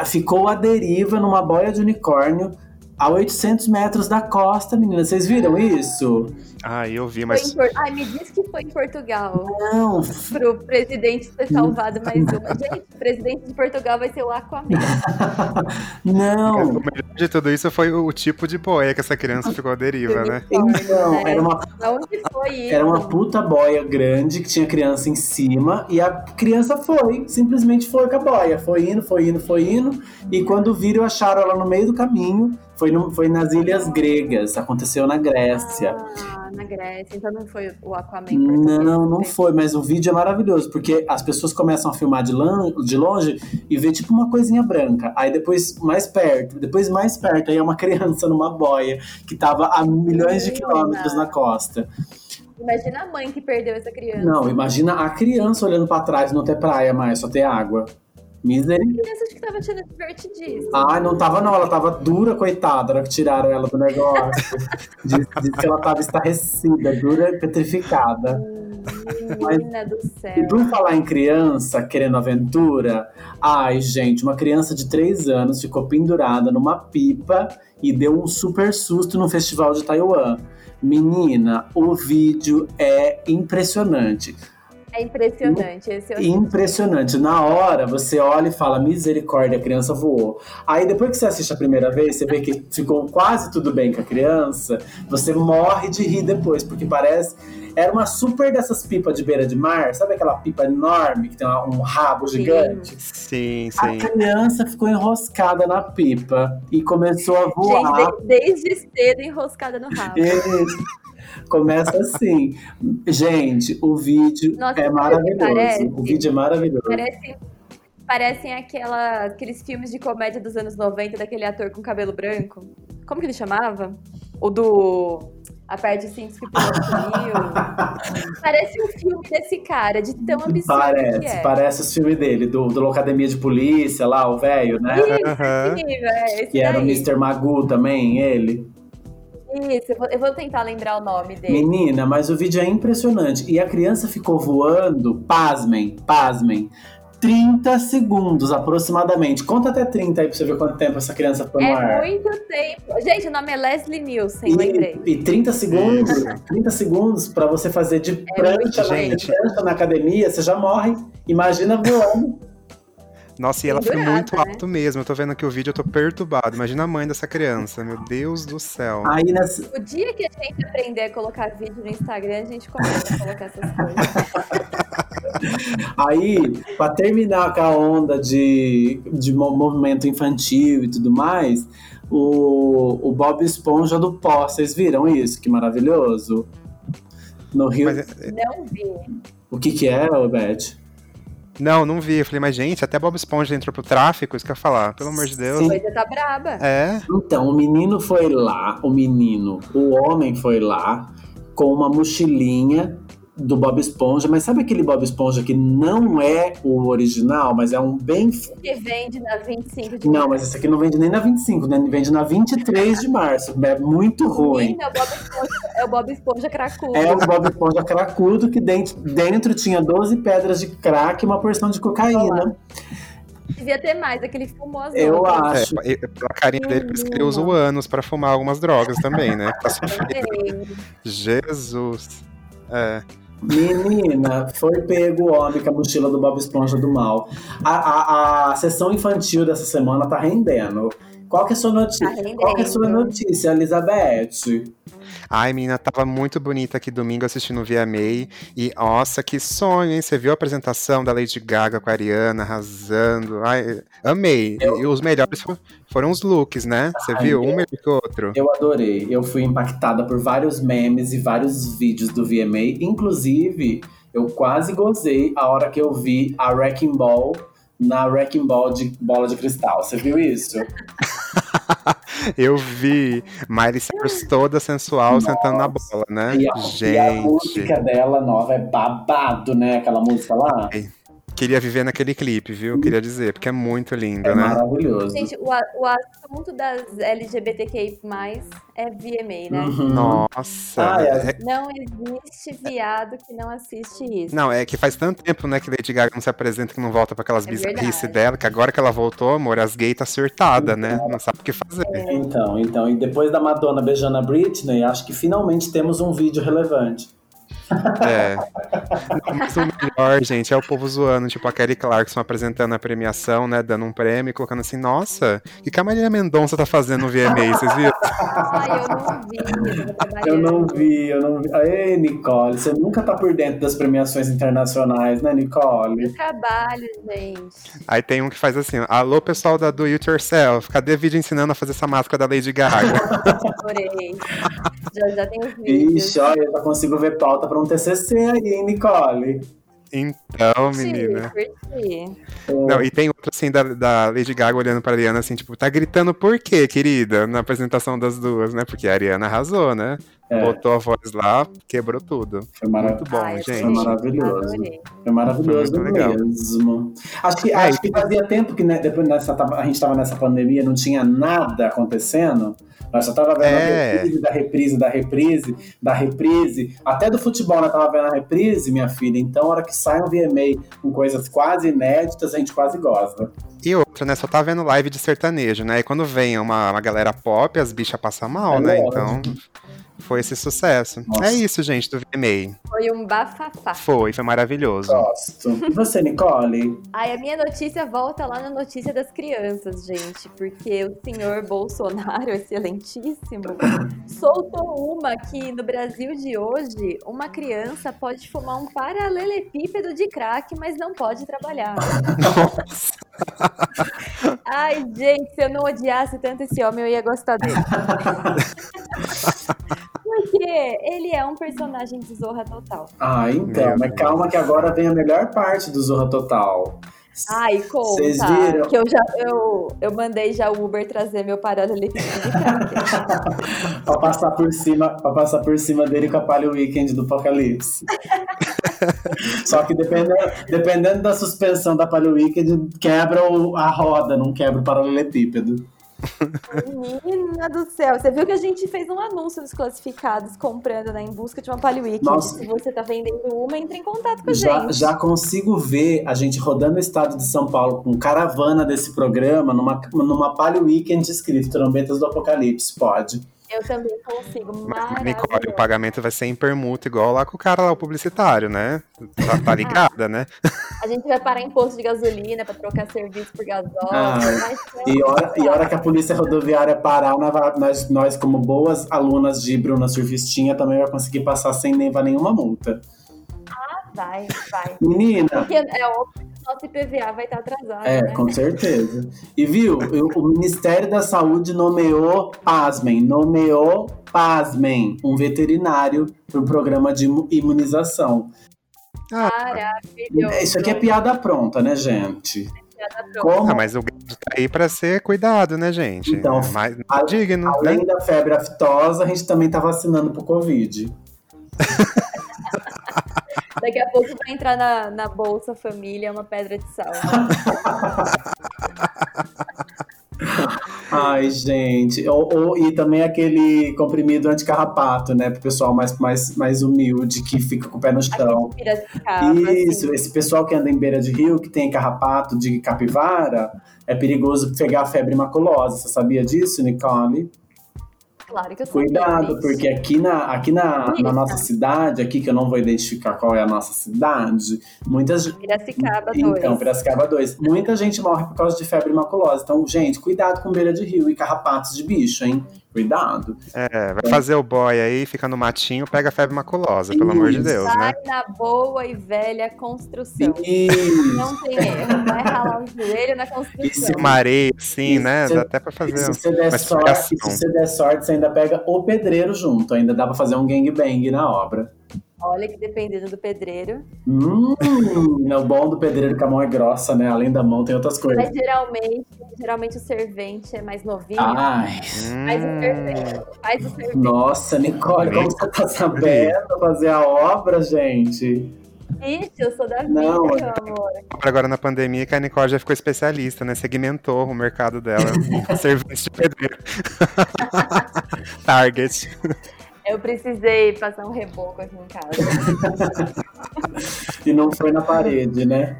Speaker 2: ficou à deriva numa boia de unicórnio a 800 metros da costa, menina. Vocês viram isso?
Speaker 3: Ai, eu vi, mas
Speaker 5: Por- Ai, me disse que foi em Portugal.
Speaker 2: Não,
Speaker 5: Pro presidente ter salvado mais uma. Gente, o presidente de Portugal vai ser o Aquaman.
Speaker 2: não.
Speaker 3: o melhor de tudo isso foi o tipo de boia que essa criança ficou à deriva, né?
Speaker 2: Então, era uma,
Speaker 5: Onde foi isso?
Speaker 2: era uma puta boia grande que tinha criança em cima e a criança foi, simplesmente foi com a boia. Foi indo, foi indo, foi indo. E quando viram, acharam ela no meio do caminho. Foi, no- foi nas Ilhas Gregas, aconteceu na Grécia.
Speaker 5: Ah, na Grécia. Então não foi o Aquaman.
Speaker 2: Não, não foi, mas o vídeo é maravilhoso, porque as pessoas começam a filmar de, lan- de longe e vê tipo uma coisinha branca. Aí depois mais perto, depois mais perto, aí é uma criança numa boia que tava a milhões de quilômetros na costa.
Speaker 5: Imagina a mãe que perdeu essa criança.
Speaker 2: Não, imagina a criança olhando pra trás, não ter praia mais, só ter água. Misericórdia.
Speaker 5: Criança que tava achando divertidíssimo.
Speaker 2: Ai, não tava não, ela tava dura, coitada, na hora que tiraram ela do negócio. Diz, diz que ela tava estarrecida, dura e petrificada.
Speaker 5: Menina do
Speaker 2: E
Speaker 5: céu.
Speaker 2: por falar em criança querendo aventura, ai, gente, uma criança de 3 anos ficou pendurada numa pipa e deu um super susto no festival de Taiwan. Menina, o vídeo é impressionante.
Speaker 5: É impressionante. Esse eu
Speaker 2: Impressionante. Na hora, você olha e fala, misericórdia, a criança voou. Aí depois que você assiste a primeira vez, você vê que ficou quase tudo bem com a criança, você morre de rir depois, porque parece. Era uma super dessas pipas de beira de mar, sabe aquela pipa enorme que tem um rabo
Speaker 5: Sim.
Speaker 2: gigante?
Speaker 3: Sim,
Speaker 2: A
Speaker 3: sim.
Speaker 2: criança ficou enroscada na pipa e começou a voar.
Speaker 5: Gente, de- desde cedo enroscada no rabo.
Speaker 2: E Começa assim. Gente, o vídeo
Speaker 5: Nossa,
Speaker 2: é maravilhoso.
Speaker 5: parece?
Speaker 2: O vídeo é maravilhoso.
Speaker 5: Parecem, parecem aquela, aqueles filmes de comédia dos anos 90 daquele ator com cabelo branco. Como que ele chamava? O do Aperte os cintos que sumiu. Parece um filme desse cara, de tão absurdo
Speaker 2: Parece,
Speaker 5: que é.
Speaker 2: parece os filmes dele, do, do Locademia de Polícia lá, o velho, né?
Speaker 5: Isso,
Speaker 3: Aham.
Speaker 5: esse nível, é, esse
Speaker 2: Que era o
Speaker 5: daí.
Speaker 2: Mr. Magoo também, ele.
Speaker 5: Isso, eu vou, eu vou tentar lembrar o nome dele.
Speaker 2: Menina, mas o vídeo é impressionante. E a criança ficou voando, pasmem, pasmem, 30 segundos aproximadamente. Conta até 30 aí pra você ver quanto tempo essa criança ficou no
Speaker 5: É
Speaker 2: ar.
Speaker 5: muito tempo. Gente, o nome é Leslie Nielsen, lembrei.
Speaker 2: E, e 30 segundos, 30 segundos pra você fazer de prancha,
Speaker 5: muito
Speaker 2: na,
Speaker 3: gente.
Speaker 2: de prancha na academia, você já morre. Imagina voando.
Speaker 3: Nossa, e ela foi muito
Speaker 5: né?
Speaker 3: alto mesmo. Eu tô vendo aqui o vídeo, eu tô perturbado. Imagina a mãe dessa criança, meu Deus do céu.
Speaker 2: Aí nessa,
Speaker 5: O dia que a gente aprender a colocar vídeo no Instagram, a gente começa a colocar essas coisas.
Speaker 2: Aí, pra terminar com a onda de, de mo- movimento infantil e tudo mais, o, o Bob Esponja do pó, vocês viram isso? Que maravilhoso. No Rio.
Speaker 3: Mas, é,
Speaker 5: Não vi.
Speaker 2: O que que é, Beth?
Speaker 3: Não, não vi. Eu falei, mas gente, até Bob Esponja entrou pro tráfico, isso que eu ia falar. Pelo amor de Deus.
Speaker 5: Coisa tá braba.
Speaker 3: É,
Speaker 2: Então, o menino foi lá, o menino, o homem foi lá com uma mochilinha do Bob Esponja, mas sabe aquele Bob Esponja que não é o original, mas é um bem.
Speaker 5: Que vende na 25 de
Speaker 2: Não,
Speaker 5: março.
Speaker 2: mas esse aqui não vende nem na 25, né? Vende na 23 de março. É muito ruim.
Speaker 5: Menina, é o Bob Esponja, é o Bob Esponja cracudo.
Speaker 2: É o Bob Esponja cracudo que dentro, dentro tinha 12 pedras de crack e uma porção de cocaína.
Speaker 5: Devia ter mais, aquele fumoso.
Speaker 2: Eu
Speaker 3: é,
Speaker 2: acho.
Speaker 3: e- pela carinha dele, por isso que ele usa o ânus pra fumar algumas drogas também, né? Pra sofrer. Jesus. É.
Speaker 2: Menina, foi pego o homem com a mochila do Bob Esponja do mal. A, a, a sessão infantil dessa semana tá rendendo. Qual que é a sua notícia?
Speaker 5: Tá.
Speaker 2: Qual que é a sua notícia, Elizabeth?
Speaker 3: Ai, menina, tava muito bonita aqui domingo assistindo o VMA. E, nossa, que sonho, hein? Você viu a apresentação da Lady Gaga com a Ariana arrasando? Ai, amei.
Speaker 2: Eu-
Speaker 3: E os melhores fo- foram os looks, né? Você
Speaker 2: Ai,
Speaker 3: viu? Um melhor que o outro.
Speaker 2: Eu adorei. Eu fui impactada por vários memes e vários vídeos do VMA. Inclusive, eu quase gozei a hora que eu vi a Wrecking Ball na Wrecking Ball de bola de cristal. Você viu isso?
Speaker 3: Eu vi Miley Cyrus toda sensual sentando na bola, né?
Speaker 2: E a, e a
Speaker 3: Gente,
Speaker 2: música dela nova é babado, né? Aquela música lá.
Speaker 3: Queria viver naquele clipe, viu? Queria dizer, porque é muito lindo,
Speaker 2: É
Speaker 3: né?
Speaker 2: maravilhoso.
Speaker 5: Gente, o, o assunto das LGBTQI+, é VMA, né?
Speaker 2: Uhum.
Speaker 3: Nossa.
Speaker 2: Ah, é.
Speaker 3: é-
Speaker 5: Não existe viado que não assiste isso.
Speaker 3: Não, é que faz tanto tempo, né, que Lady Gaga não se apresenta, que não volta pra aquelas
Speaker 5: É
Speaker 3: bizarrices dela, que agora que ela voltou, amor, as gays tá surtada, né? Não sabe o que fazer.
Speaker 2: Então, então, e depois da Madonna beijando a Britney, acho que finalmente temos um vídeo relevante.
Speaker 3: É. O melhor, gente, é o povo zoando, tipo a Kelly Clarkson apresentando a premiação, né, dando um prêmio e colocando assim, nossa, o que que a Marília Mendonça tá fazendo no VMA, vocês viram?
Speaker 5: Ai, eu não vi. Eu,
Speaker 2: não vi, eu não vi. Aê, Nicole, você nunca tá por dentro das premiações internacionais, né, Nicole?
Speaker 5: Eu trabalho, gente.
Speaker 3: Aí tem um que faz assim, alô pessoal da Do It Yourself, cadê vídeo ensinando a fazer essa máscara da Lady Gaga?
Speaker 5: Adorei. Já, já tem os vídeos.
Speaker 2: Ixi, olha, eu já consigo ver pauta pra um TCC aí, hein, Nicole?
Speaker 3: então, menina.
Speaker 5: curti.
Speaker 3: Não, e tem outro assim da, da Lady Gaga olhando pra Ariana assim, tipo, tá gritando por quê, querida? Na apresentação das duas, né? Porque a Ariana arrasou, né?
Speaker 2: É.
Speaker 3: Botou a voz lá, quebrou tudo.
Speaker 2: Foi, mara-
Speaker 3: Muito bom,
Speaker 5: Ai,
Speaker 3: gente.
Speaker 2: foi maravilhoso.
Speaker 5: Adorei.
Speaker 2: Foi maravilhoso
Speaker 3: Foi legal.
Speaker 2: mesmo. Acho que,
Speaker 3: É,
Speaker 2: acho que fazia tempo que né, depois nessa, a gente tava nessa pandemia, não tinha nada acontecendo. Nós só tava vendo
Speaker 3: É.
Speaker 2: a reprise da reprise da reprise da reprise. Até do futebol nós tava vendo a reprise, minha filha. Então, a hora que sai um VMA com coisas quase inéditas, a gente quase gosta.
Speaker 3: E outra, né? Só tá vendo live de sertanejo, né? E quando vem uma, uma galera pop, as bichas passam mal,
Speaker 2: É
Speaker 3: né? Então, foi esse sucesso.
Speaker 2: Nossa.
Speaker 3: É isso, gente, do VMA.
Speaker 5: Foi um bafafá.
Speaker 3: Foi, foi maravilhoso.
Speaker 2: Gosto. E você, Nicole?
Speaker 5: Ai, a minha notícia volta lá na notícia das crianças, gente, porque o senhor Bolsonaro, excelentíssimo, soltou uma que no Brasil de hoje, uma criança pode fumar um paralelepípedo de crack, mas não pode trabalhar. Ai, gente, se eu não odiasse tanto esse homem, eu ia gostar dele. Porque ele é um personagem de Zorra Total.
Speaker 2: Ah, então.
Speaker 3: Meu
Speaker 2: mas calma que agora vem a melhor parte do Zorra Total.
Speaker 5: Ai, conta.
Speaker 2: Vocês viram?
Speaker 5: Que eu já eu, eu mandei já o Uber trazer meu paralelepípedo de
Speaker 2: pra passar por cima, pra passar por cima dele com a Palio Weekend do Apocalipse. Só que dependendo, dependendo da suspensão da Palio Weekend, quebra o- a roda, não quebra o paralelepípedo.
Speaker 5: Menina do céu, você viu que a gente fez um anúncio dos classificados comprando, né, em busca de uma Palio.
Speaker 2: Nossa.
Speaker 5: Se você tá vendendo uma, entre em contato com a
Speaker 2: Já,
Speaker 5: gente.
Speaker 2: já consigo ver a gente rodando o estado de São Paulo com caravana desse programa numa, numa Palio Weekend escrito Trombetas do Apocalipse, pode.
Speaker 5: Eu também consigo.
Speaker 3: Mas, Nicole, o pagamento vai ser em permuta, igual lá com o cara lá, o publicitário, né? Tá, tá ligada, né?
Speaker 5: A gente vai parar em posto de gasolina pra trocar serviço por gasóleo.
Speaker 2: Ah,
Speaker 5: ser
Speaker 2: E hora, e hora que a polícia rodoviária parar, nós- nós, nós, como boas alunas de Bruna Surfistinha, também vai conseguir passar sem levar nenhuma multa.
Speaker 5: Vai, vai.
Speaker 2: Menina,
Speaker 5: Porque é óbvio que o nosso IPVA vai estar atrasado,
Speaker 2: É,
Speaker 5: né?
Speaker 2: com certeza. E viu, eu- o Ministério da Saúde nomeou, pasmem, nomeou, pasmem, um veterinário para o programa de imu- imunização.
Speaker 5: Maravilhoso.
Speaker 2: É, Isso aqui é piada pronta, né, gente?
Speaker 5: Piada pronta.
Speaker 2: Como,
Speaker 3: Ah, mas o gato tá aí pra ser cuidado, né, gente?
Speaker 2: Então,
Speaker 3: É mais
Speaker 2: a-
Speaker 3: digno, né?
Speaker 2: além da febre aftosa, a gente também tá vacinando pro Covid.
Speaker 5: Daqui a pouco vai entrar na, na Bolsa Família uma pedra de sal.
Speaker 2: Ai, gente. Ou, ou- e também aquele comprimido anticarrapato, né? Pro pessoal mais, mais, mais humilde, que fica com o pé no chão.
Speaker 5: Piracicaba,
Speaker 2: Isso,
Speaker 5: assim.
Speaker 2: esse pessoal que anda em beira de rio, que tem carrapato de capivara, é perigoso pegar a febre maculosa. Você sabia disso, Nicole?
Speaker 5: Claro que eu
Speaker 2: Cuidado, porque aqui na, aqui na, na nossa cidade, aqui que eu não vou identificar qual é a nossa cidade, muitas.
Speaker 5: Piracicaba 2.
Speaker 2: Então, Piracicaba 2. Muita gente morre por causa de febre maculosa. Então, gente, cuidado com beira de rio e carrapatos de bicho, hein? Cuidado.
Speaker 3: É, vai fazer o boy aí, fica no matinho, pega a febre maculosa, pelo amor de
Speaker 2: Isso.
Speaker 3: Deus,
Speaker 5: Vai
Speaker 3: né?
Speaker 5: na boa e velha construção.
Speaker 2: E
Speaker 5: Não tem erro. Vai ralar o joelho na construção.
Speaker 3: Uma areia, assim,
Speaker 2: Isso,
Speaker 3: né? Dá até pra fazer.
Speaker 2: se você der sorte, se você der sorte, você ainda pega o pedreiro junto. Ainda dá pra fazer um gangbang na obra.
Speaker 5: Olha que dependendo do pedreiro.
Speaker 2: Hum, o bom do pedreiro que a mão é grossa, né? Além da mão, tem outras coisas.
Speaker 5: Mas geralmente, geralmente o servente é mais novinho.
Speaker 2: Ai,
Speaker 5: Faz o servente. Faz o servente.
Speaker 2: nossa, Nicole, como você tá sabendo fazer a obra, gente?
Speaker 5: Ixi, eu sou da vida,
Speaker 2: Não,
Speaker 5: meu amor.
Speaker 3: Agora na pandemia que a Nicole já ficou especialista, né? Segmentou o mercado dela. Serviço de pedreiro. Target.
Speaker 5: Eu precisei passar um reboco aqui em casa.
Speaker 2: E não foi na parede, né?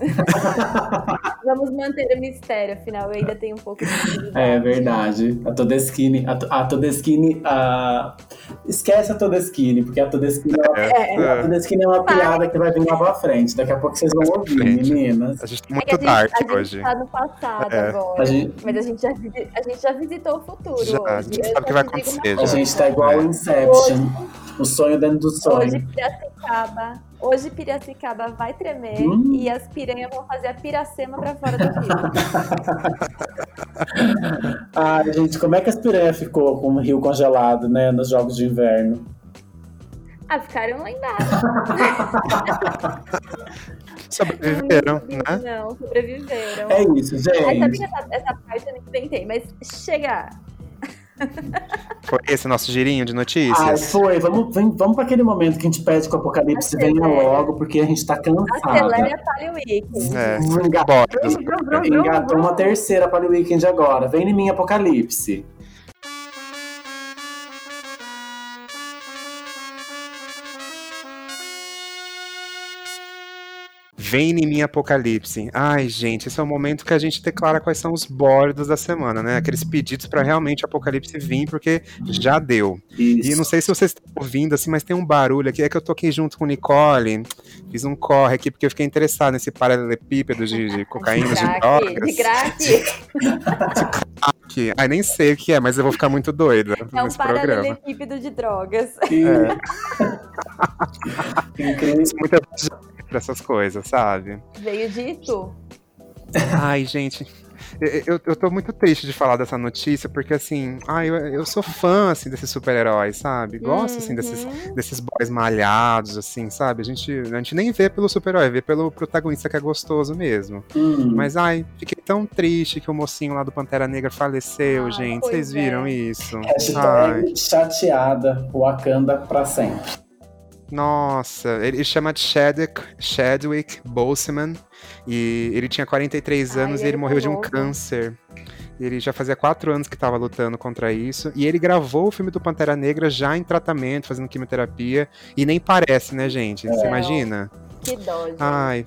Speaker 5: É. Vamos manter o mistério, afinal eu ainda tenho um pouco de.
Speaker 2: É verdade. A Todeskine. A, a Todeskine. A... Esquece a Todeskine, porque a Todeskine é, uma,
Speaker 3: É,
Speaker 2: a Todeskine é uma piada que vai vir lá pra frente. Daqui a pouco vocês vão ouvir,
Speaker 3: Frente.
Speaker 2: meninas.
Speaker 3: A gente tá
Speaker 5: É
Speaker 3: muito
Speaker 5: a gente,
Speaker 3: dark
Speaker 5: a gente
Speaker 3: hoje.
Speaker 5: tá no passado
Speaker 3: É.
Speaker 5: agora.
Speaker 2: A gente-
Speaker 5: Mas a gente, já, a gente já visitou o futuro.
Speaker 3: Já,
Speaker 5: hoje.
Speaker 3: a gente sabe o que vai acontecer,
Speaker 2: A gente tá igual o Inception. O sonho dentro do
Speaker 5: Hoje
Speaker 2: sonho.
Speaker 5: Piracicaba, hoje Piracicaba vai tremer
Speaker 2: Hum.
Speaker 5: e as piranhas vão fazer a piracema pra fora do rio.
Speaker 2: Ai, gente, como é que a piranha ficou com o rio congelado, né? Nos jogos de inverno?
Speaker 5: ah, ficaram lá embaixo.
Speaker 3: Sobreviveram,
Speaker 5: não,
Speaker 3: né?
Speaker 5: Não, sobreviveram.
Speaker 2: É isso, gente.
Speaker 5: que essa, essa parte eu não inventei, mas chega.
Speaker 3: Foi esse nosso girinho de notícias?
Speaker 2: foi. Vamos, vem, vamos para aquele momento que a gente pede que o apocalipse venha
Speaker 5: Acelera.
Speaker 2: logo, porque a gente tá cansada.
Speaker 5: Acelera a Palio Week.
Speaker 3: É.
Speaker 2: Engatou uma terceira para o weekend agora. Vem em mim, apocalipse.
Speaker 3: Vem em mim Apocalipse. Ai, gente, esse é o momento que a gente declara quais são os bordos da semana, né? Aqueles pedidos pra realmente o Apocalipse vir, porque já deu. E
Speaker 2: Isso.
Speaker 3: não sei se vocês estão ouvindo, assim, mas tem um barulho aqui. É que eu tô aqui junto com Nicole. Fiz um corre aqui, porque eu fiquei interessado nesse paralelepípedo de, de cocaína, de
Speaker 5: crack,
Speaker 3: drogas.
Speaker 5: de crack.
Speaker 3: Que, ai, nem sei o que é, mas eu vou ficar muito doida
Speaker 5: É um paralelepípedo de drogas.
Speaker 2: E-
Speaker 3: É.
Speaker 2: Incrível.
Speaker 3: Muita pra essas coisas, sabe?
Speaker 5: Veio de Itu.
Speaker 3: Ai, gente. eu- Eu, tô muito triste de falar dessa notícia, porque assim, ai, eu, eu sou fã assim, desses super-heróis, sabe? Gosto assim, desses,
Speaker 5: Uhum.
Speaker 3: desses boys malhados, assim, sabe? A gente, a gente nem vê pelo super-herói, vê pelo protagonista que é gostoso mesmo.
Speaker 2: Hum.
Speaker 3: Mas ai, fiquei tão triste que o mocinho lá do Pantera Negra faleceu,
Speaker 5: Ai,
Speaker 3: gente. Vocês
Speaker 5: é.
Speaker 3: viram isso? Ai,
Speaker 2: Hashtag chateada. Wakanda pra sempre.
Speaker 3: Nossa, ele chama de Chadwick, Chadwick Boseman e ele tinha 43
Speaker 5: Ai,
Speaker 3: anos e
Speaker 5: ele
Speaker 3: ele
Speaker 5: tá
Speaker 3: morreu de um
Speaker 5: novo.
Speaker 3: câncer. Ele já fazia quatro anos que estava lutando contra isso. E ele gravou o filme do Pantera Negra já em tratamento, fazendo quimioterapia. E nem parece, né, gente? Você
Speaker 2: É.
Speaker 3: imagina?
Speaker 5: Que dó, gente.
Speaker 3: Ai,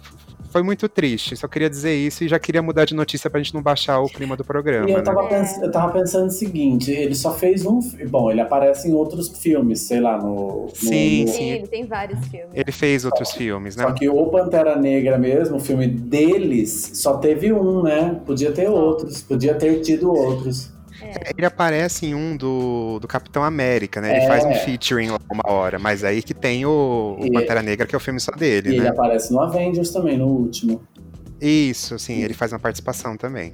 Speaker 3: Foi muito triste. Só queria dizer isso e já queria mudar de notícia pra gente não baixar o clima do programa.
Speaker 2: E eu
Speaker 3: né?
Speaker 2: tava,
Speaker 5: É.
Speaker 2: pens- eu tava pensando o seguinte, ele só fez um. Bom, ele aparece em outros filmes, sei lá, no. no-
Speaker 3: Sim,
Speaker 2: no-
Speaker 5: Sim, ele tem vários filmes.
Speaker 3: Ele fez outros filmes, né?
Speaker 2: Só que o Pantera Negra mesmo, o filme deles, só teve um, né? Podia ter outros, podia ter tido outros.
Speaker 3: Ele aparece em um do, do Capitão América, né? Ele
Speaker 2: É.
Speaker 3: faz um featuring lá uma hora, mas aí que tem o, o
Speaker 2: E-
Speaker 3: Pantera Negra, que é o filme só
Speaker 2: E
Speaker 3: dele,
Speaker 2: ele
Speaker 3: né?
Speaker 2: aparece no Avengers também, no último.
Speaker 3: Isso, sim, ele faz uma participação também.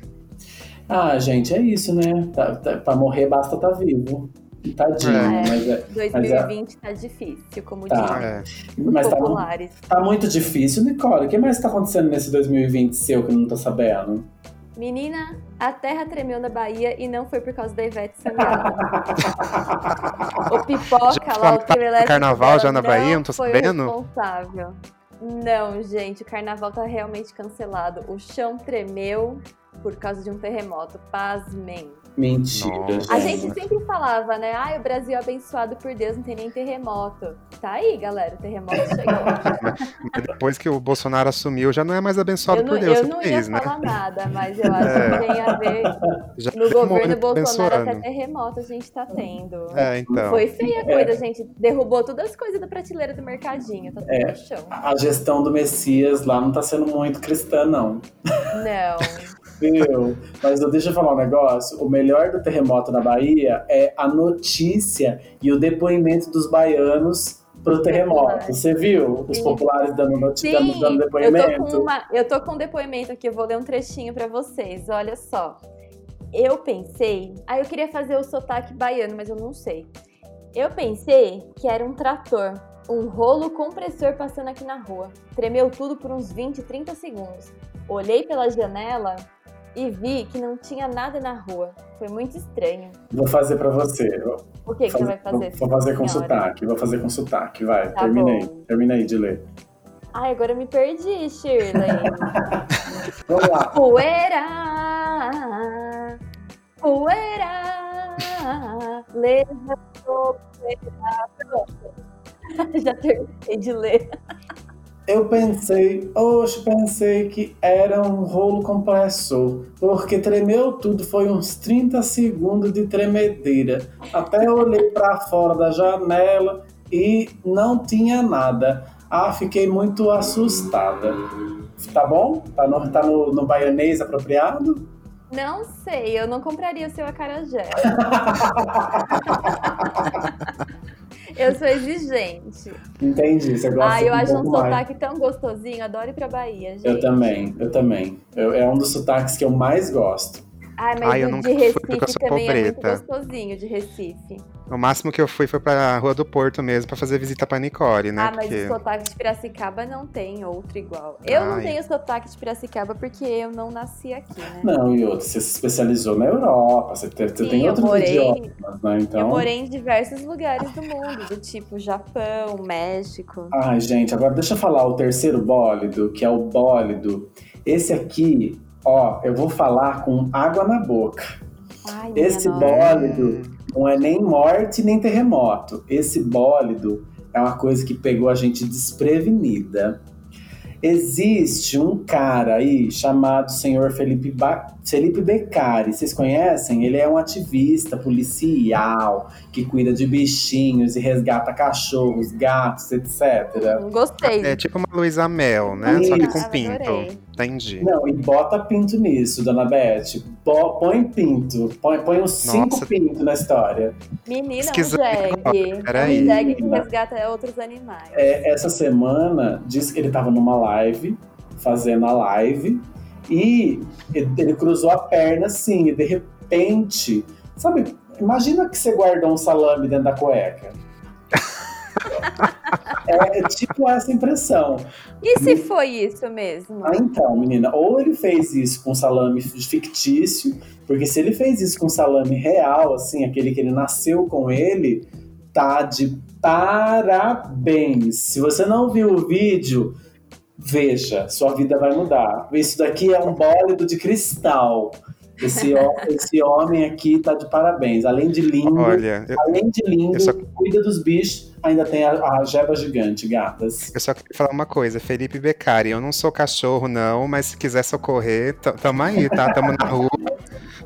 Speaker 2: Ah, gente, é isso, né? Tá, tá, pra morrer basta estar vivo. Tadinho,
Speaker 3: É.
Speaker 2: mas, é,
Speaker 5: 2020 tá difícil, como
Speaker 2: Tá.
Speaker 5: dizem
Speaker 3: É.
Speaker 2: mas tá,
Speaker 5: populares.
Speaker 2: tá muito difícil, Nicole. O que mais tá acontecendo nesse 2020 seu que eu não tô sabendo?
Speaker 5: Menina, a terra tremeu na Bahia e não foi por causa da Ivete Sangalo. o Pipoca
Speaker 3: Já
Speaker 5: lá, o trio elétrico
Speaker 3: carnaval já na Bahia? Não tô
Speaker 5: foi
Speaker 3: sabendo.
Speaker 5: responsável. Não, gente, o carnaval tá realmente cancelado. O chão tremeu por causa de um terremoto. Pasmem.
Speaker 2: Mentira,
Speaker 3: Nossa.
Speaker 5: A
Speaker 2: gente.
Speaker 5: sempre falava, né? Ai, o Brasil é abençoado por Deus, não tem nem terremoto. Tá aí, galera, o terremoto chegou.
Speaker 3: Mas depois que o Bolsonaro assumiu, já não é mais abençoado
Speaker 5: não,
Speaker 3: por Deus
Speaker 5: eu
Speaker 3: o
Speaker 5: não ia
Speaker 3: país, né?
Speaker 5: falar nada, mas eu acho
Speaker 3: É.
Speaker 5: que tem a ver.
Speaker 3: Já
Speaker 5: No governo Bolsonaro até terremoto a gente tá tendo.
Speaker 3: É, então.
Speaker 5: Foi feia a coisa, gente. Derrubou todas as coisas da prateleira do mercadinho. Tá tudo
Speaker 2: É.
Speaker 5: no chão.
Speaker 2: A gestão do Messias lá não tá sendo muito cristã, não.
Speaker 5: Não.
Speaker 2: Viu? Mas deixa eu falar um negócio. O melhor do terremoto na Bahia é a notícia e o depoimento dos baianos pro terremoto. Você viu? Os
Speaker 5: Sim.
Speaker 2: populares dando notícia,
Speaker 5: Sim,
Speaker 2: dando
Speaker 5: eu tô,
Speaker 2: depoimento.
Speaker 5: com uma, eu tô com um depoimento aqui, eu vou ler um trechinho pra vocês. Olha só. Eu pensei. Ah, eu queria fazer o sotaque baiano, mas eu não sei. Eu pensei que era um trator. Um rolo compressor passando aqui na rua. Tremeu tudo por uns 20, 30 segundos. Olhei pela janela e vi que não tinha nada na rua. Foi muito estranho.
Speaker 2: Vou fazer pra você.
Speaker 5: O que, que você vai fazer?
Speaker 2: Vou fazer com sotaque. Vou fazer com sotaque. Vai,
Speaker 5: Tá
Speaker 2: termina aí.
Speaker 5: bom.
Speaker 2: Termina aí de ler.
Speaker 5: Ai, agora eu me perdi, Shirley.
Speaker 2: Vamos lá.
Speaker 5: Poeira, poeira, levantou poeira. Pronto. Já terminei de ler.
Speaker 2: Eu pensei, hoje pensei que era um rolo compressor, porque tremeu tudo, foi uns 30 segundos de tremedeira. Até eu olhei para fora da janela e não tinha nada. Ah, fiquei muito assustada. Tá bom? Tá no, tá no, no baianês apropriado?
Speaker 5: Não sei, eu não compraria o seu acarajé. eu sou exigente.
Speaker 2: Entendi, você gosta
Speaker 5: Ai, eu
Speaker 2: um
Speaker 5: acho um
Speaker 2: pouco mais.
Speaker 5: sotaque tão gostosinho. Adoro ir pra Bahia, gente.
Speaker 2: Eu também, eu também. Eu- é um dos sotaques que eu mais gosto.
Speaker 5: Ai, mas
Speaker 3: Ai, eu
Speaker 5: o
Speaker 3: nunca
Speaker 5: de
Speaker 3: fui,
Speaker 5: Recife
Speaker 3: porque eu sou
Speaker 5: também é muito
Speaker 3: pobreta.
Speaker 5: gostosinho, de Recife.
Speaker 3: O máximo que eu fui foi pra Rua do Porto mesmo, pra fazer visita pra Nicole, né?
Speaker 5: ah, mas
Speaker 3: Porque
Speaker 5: o sotaque de Piracicaba não tem outro igual. Eu não
Speaker 3: Ai.
Speaker 5: tenho sotaque de Piracicaba porque eu não nasci aqui, né?
Speaker 2: Não, e outro, você se especializou na Europa, você tem, você
Speaker 5: Sim,
Speaker 2: tem
Speaker 5: eu
Speaker 2: outros
Speaker 5: morei-
Speaker 2: idiomas, né? Então...
Speaker 5: Eu morei em diversos lugares do mundo, do tipo Japão, México.
Speaker 2: Ai, gente, agora deixa eu falar o terceiro bólido, que é o bólido. Esse aqui, ó, eu vou falar com água na boca.
Speaker 5: Ai,
Speaker 2: Esse bólido não é nem morte nem terremoto. Esse bólido é uma coisa que pegou a gente desprevenida. Existe um cara aí chamado senhor Felipe, ba... Felipe Beccari. Vocês conhecem? Ele é um ativista policial que cuida de bichinhos e resgata cachorros, gatos, etc.
Speaker 5: Gostei.
Speaker 3: É tipo uma Luísa Mel, né? Só que
Speaker 2: Isso.
Speaker 3: com pinto.
Speaker 5: adorei.
Speaker 3: Entendi.
Speaker 2: Não, e bota pinto nisso, dona Beth. Põe pinto. Põe, põe uns cinco
Speaker 3: Nossa.
Speaker 2: pintos na história.
Speaker 5: Menina, é um jegue. É um jegue que resgata outros animais.
Speaker 2: É, essa semana, disse que ele tava numa live, fazendo a live, e ele, ele cruzou a perna assim, e de repente, sabe, imagina que você guardou um salame dentro da cueca. é, é tipo essa impressão.
Speaker 5: E se foi isso mesmo?
Speaker 2: Ah, então, menina, ou ele fez isso com salame fictício, porque se ele fez isso com salame real, assim, aquele que ele nasceu com ele, tá de parabéns. Se você não viu o vídeo, veja, sua vida vai mudar. Isso daqui é um bólido de cristal. Esse, esse homem aqui tá de parabéns. Além de lindo,
Speaker 3: Olha, eu,
Speaker 2: além de lindo,
Speaker 3: só-
Speaker 2: cuida dos bichos, ainda tem a, a jeba gigante, gatas.
Speaker 3: eu só queria falar uma coisa, Felipe Beccari, eu não sou cachorro, não, mas se quiser socorrer, tamo aí, tá? Tamo na rua.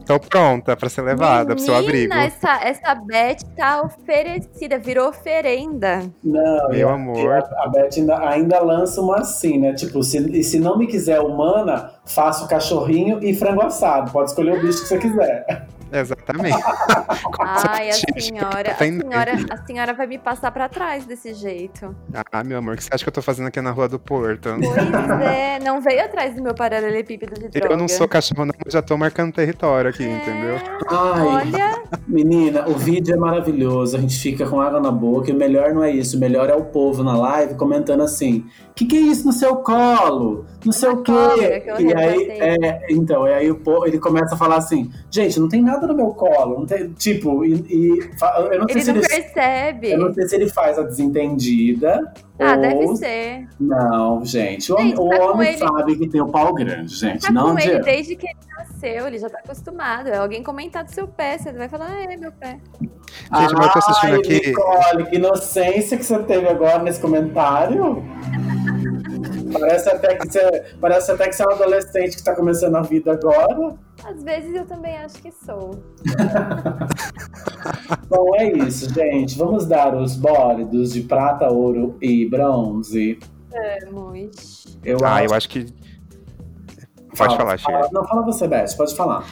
Speaker 3: Tô pronta pra ser levada pro seu abrigo.
Speaker 5: Menina, essa, essa Beth tá oferecida, virou oferenda.
Speaker 2: Não,
Speaker 3: Meu
Speaker 2: e a-
Speaker 3: amor.
Speaker 2: e A, a Beth ainda, ainda lança uma assim, né? Tipo, se, e se não me quiser humana, faço cachorrinho e frango assado. Pode escolher o bicho que você quiser.
Speaker 3: Exatamente.
Speaker 5: Ai, a senhora, a senhora, a senhora vai me passar pra trás desse jeito.
Speaker 3: Ah, meu amor, o que você acha que eu tô fazendo aqui na Rua do Porto?
Speaker 5: Pois é, não veio atrás do meu paralelepípedo de droga.
Speaker 3: Eu não sou cachorro, não, já tô marcando território aqui, entendeu?
Speaker 2: Ai,
Speaker 5: Olha,
Speaker 2: menina, o vídeo é maravilhoso. A gente fica com água na boca. E o melhor não é isso. O melhor é o povo na live comentando assim: que que é isso no seu colo? Não sei o quê.
Speaker 5: cobra
Speaker 2: e aí, é, então, e aí o povo, ele começa a falar assim: gente, não tem nada no meu colo. Não tem, tipo, e, e eu não sei
Speaker 5: ele
Speaker 2: se
Speaker 5: não
Speaker 2: ele.
Speaker 5: percebe.
Speaker 2: Eu não sei se ele faz a desentendida.
Speaker 5: Ah,
Speaker 2: ou...
Speaker 5: deve ser.
Speaker 2: Não, gente. O,
Speaker 5: Gente,
Speaker 2: o
Speaker 5: tá
Speaker 2: homem
Speaker 5: ele-
Speaker 2: sabe que tem o pau grande, gente.
Speaker 5: Tá
Speaker 2: não
Speaker 5: com ele desde que ele nasceu, ele já tá acostumado. É alguém comentar do seu pé, você vai falar, ah, é meu pé.
Speaker 3: Gente, mas eu tô assistindo
Speaker 2: Ai,
Speaker 3: aqui-
Speaker 2: Nicole, que inocência que você teve agora nesse comentário. Parece até que você, parece até que você é um adolescente que tá começando a vida agora.
Speaker 5: Às vezes eu também acho que sou.
Speaker 2: Bom, é isso, gente. Vamos dar os bólidos de prata, ouro e bronze.
Speaker 5: Vamos.
Speaker 2: Eu
Speaker 3: Ah,
Speaker 2: acho...
Speaker 3: eu acho que. Pode falar, Shirley.
Speaker 2: Não, fala você, Beth. Pode falar.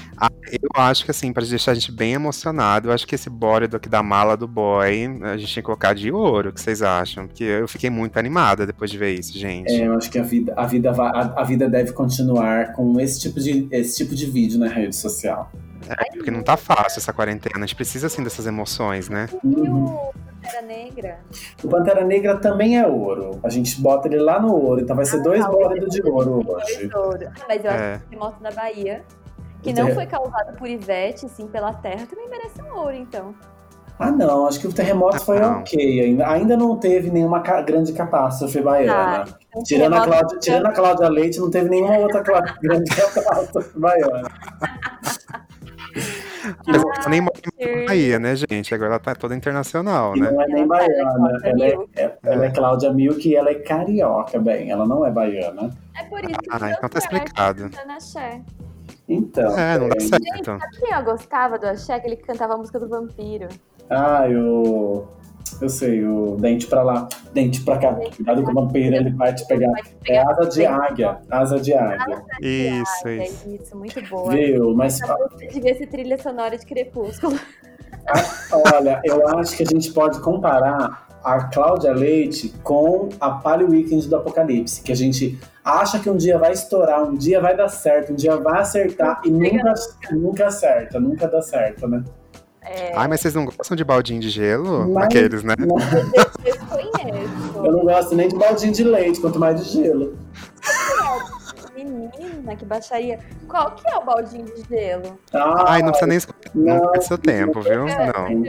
Speaker 3: Eu acho que assim, pra deixar a gente bem emocionado, eu acho que esse bólido aqui da mala do boy, a gente tinha que colocar de ouro, o que vocês acham? Porque eu fiquei muito animada depois de ver isso, gente.
Speaker 2: É, eu acho que a vida, a vida, vai- a, a vida deve continuar com esse tipo, de, esse tipo de vídeo na rede social.
Speaker 3: É, porque não tá fácil essa quarentena, a gente precisa assim dessas emoções, né?
Speaker 2: Uhum.
Speaker 5: o Pantera Negra?
Speaker 2: O Pantera Negra também é ouro. A gente bota ele lá no ouro, então vai ser dois
Speaker 5: Ah,
Speaker 2: bólidos de ouro hoje.
Speaker 5: ouro. Ah, mas eu acho
Speaker 3: É.
Speaker 5: que o terremoto da Bahia, que não foi causado por Ivete, sim pela terra, também merece um ouro, então.
Speaker 2: Ah, não, acho que o terremoto foi
Speaker 3: Não.
Speaker 2: ok. Ainda, ainda não teve nenhuma ca- grande catástrofe baiana.
Speaker 5: Tá, então,
Speaker 2: tirando, a Cláudia, tirando a Cláudia Leite, não teve nenhuma outra grande catástrofe baiana.
Speaker 3: Mas ela nem mora
Speaker 5: Shirley.
Speaker 3: na Bahia, né, gente? Agora ela tá toda internacional,
Speaker 2: E
Speaker 3: né?
Speaker 2: não é nem
Speaker 5: tá, ela é
Speaker 2: baiana.
Speaker 5: Cláudia
Speaker 2: Ela é, é- ela é Cláudia Milk e ela é carioca, bem. Ela não é baiana.
Speaker 5: É por isso que
Speaker 3: Ah, então tá explicado.
Speaker 5: axé.
Speaker 2: Então.
Speaker 3: É, não dá certo.
Speaker 5: Sabe quem eu gostava do axé? Que cantava a música do vampiro.
Speaker 2: Ah, eu. Eu sei, o dente pra lá, dente pra cá. Cuidado com o vampiro, ele vai te pegar.
Speaker 5: Vai te
Speaker 2: É asa de águia. Asa de águia.
Speaker 3: Isso,
Speaker 5: É
Speaker 3: isso.
Speaker 5: isso, muito boa.
Speaker 2: Viu? Mas
Speaker 5: devia ser trilha sonora de Crepúsculo.
Speaker 2: olha, eu acho que a gente pode comparar a Cláudia Leite com a Palio Weekend do Apocalipse, que a gente acha que um dia vai estourar, um dia vai dar certo, um dia vai acertar e nunca, nunca acerta, nunca dá certo, né?
Speaker 5: É,
Speaker 3: Ai, mas vocês não gostam de baldinho de gelo?
Speaker 2: Mas-
Speaker 3: Aqueles, né?
Speaker 5: eu conheço.
Speaker 2: Eu não gosto nem de baldinho de leite, quanto mais de gelo.
Speaker 5: Menina, que baixaria. Qual que é o baldinho de gelo?
Speaker 2: Ah,
Speaker 3: Ai, não precisa nem escutar. Não
Speaker 2: não,
Speaker 3: perde seu tempo, viu? Não.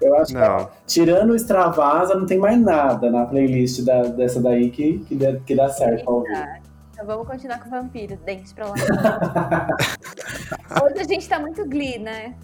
Speaker 2: Eu acho que
Speaker 3: Não.
Speaker 2: tirando o Extravasa, não tem mais nada na playlist da- dessa daí que, que, dá, que dá certo pra ouvir.
Speaker 5: Então vamos continuar com o vampiro, dente pra lá. Hoje a gente tá muito glee, né?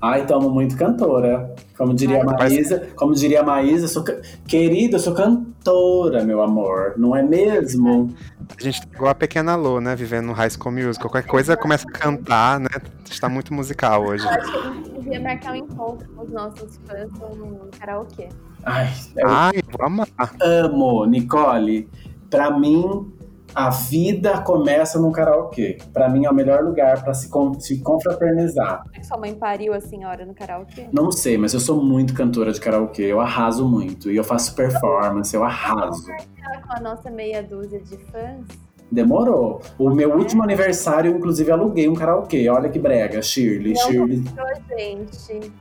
Speaker 2: Ai, tomo muito cantora. Como diria a
Speaker 5: Ai,
Speaker 2: Maísa, como diria a Maísa, eu sou ca- querida, eu sou cantora, meu amor. Não é mesmo?
Speaker 3: A gente tá igual a pequena Lô, né? Vivendo no High School Musical. Qualquer coisa começa a cantar, né? A gente tá muito musical hoje.
Speaker 5: Eu acho que a gente devia marcar um encontro com os nossos fãs no karaokê.
Speaker 2: Ai, eu
Speaker 3: Ai, vou amar.
Speaker 2: amo, Nicole. Pra mim, a vida começa no karaokê. Pra mim é o melhor lugar pra se, con se confraternizar.
Speaker 5: Como é que sua mãe pariu a senhora no karaokê?
Speaker 2: Não sei, mas eu sou muito cantora de karaokê. Eu arraso muito. E eu faço performance, eu arraso.
Speaker 5: Com a nossa meia dúzia de fãs?
Speaker 2: Demorou. O meu último aniversário, eu, inclusive, aluguei um karaokê. Olha que brega, Shirley.
Speaker 5: Não
Speaker 2: Shirley.
Speaker 5: Gente.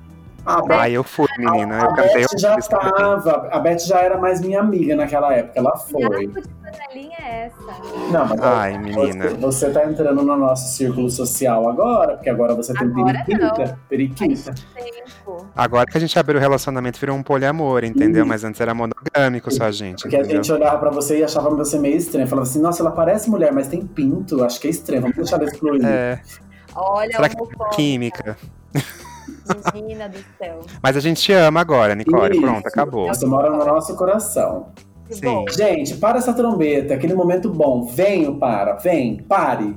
Speaker 2: Ah, Beth,
Speaker 3: Ai, eu fui, menina.
Speaker 2: a
Speaker 3: Eu cantei
Speaker 2: Beth já tava. A Beth já era mais minha amiga naquela época. Ela foi.
Speaker 5: de panelinha é essa?
Speaker 2: Não, mas
Speaker 3: Ai, menina.
Speaker 2: Você, você tá entrando no nosso círculo social agora, porque agora você tem
Speaker 5: Agora
Speaker 2: periquita. Periquita.
Speaker 5: Faz tempo.
Speaker 3: Agora que a gente abriu o relacionamento, virou um poliamor, entendeu? Mas antes era monogâmico só, gente,
Speaker 2: Porque a
Speaker 3: entendeu?
Speaker 2: gente olhava pra você e achava você meio estranho. Falava assim, nossa, ela parece mulher, mas tem pinto. Acho que é estranho. Vamos deixar ela excluir.
Speaker 3: É,
Speaker 5: Olha
Speaker 3: Será
Speaker 5: a
Speaker 3: que é química?
Speaker 5: menina do céu.
Speaker 3: Mas a gente te ama agora, Nicole.
Speaker 2: Isso.
Speaker 3: Pronto, acabou.
Speaker 2: Você mora no nosso coração.
Speaker 3: Sim.
Speaker 5: bom.
Speaker 2: Gente, para essa trombeta, aquele momento bom. Venho, para, vem, pare.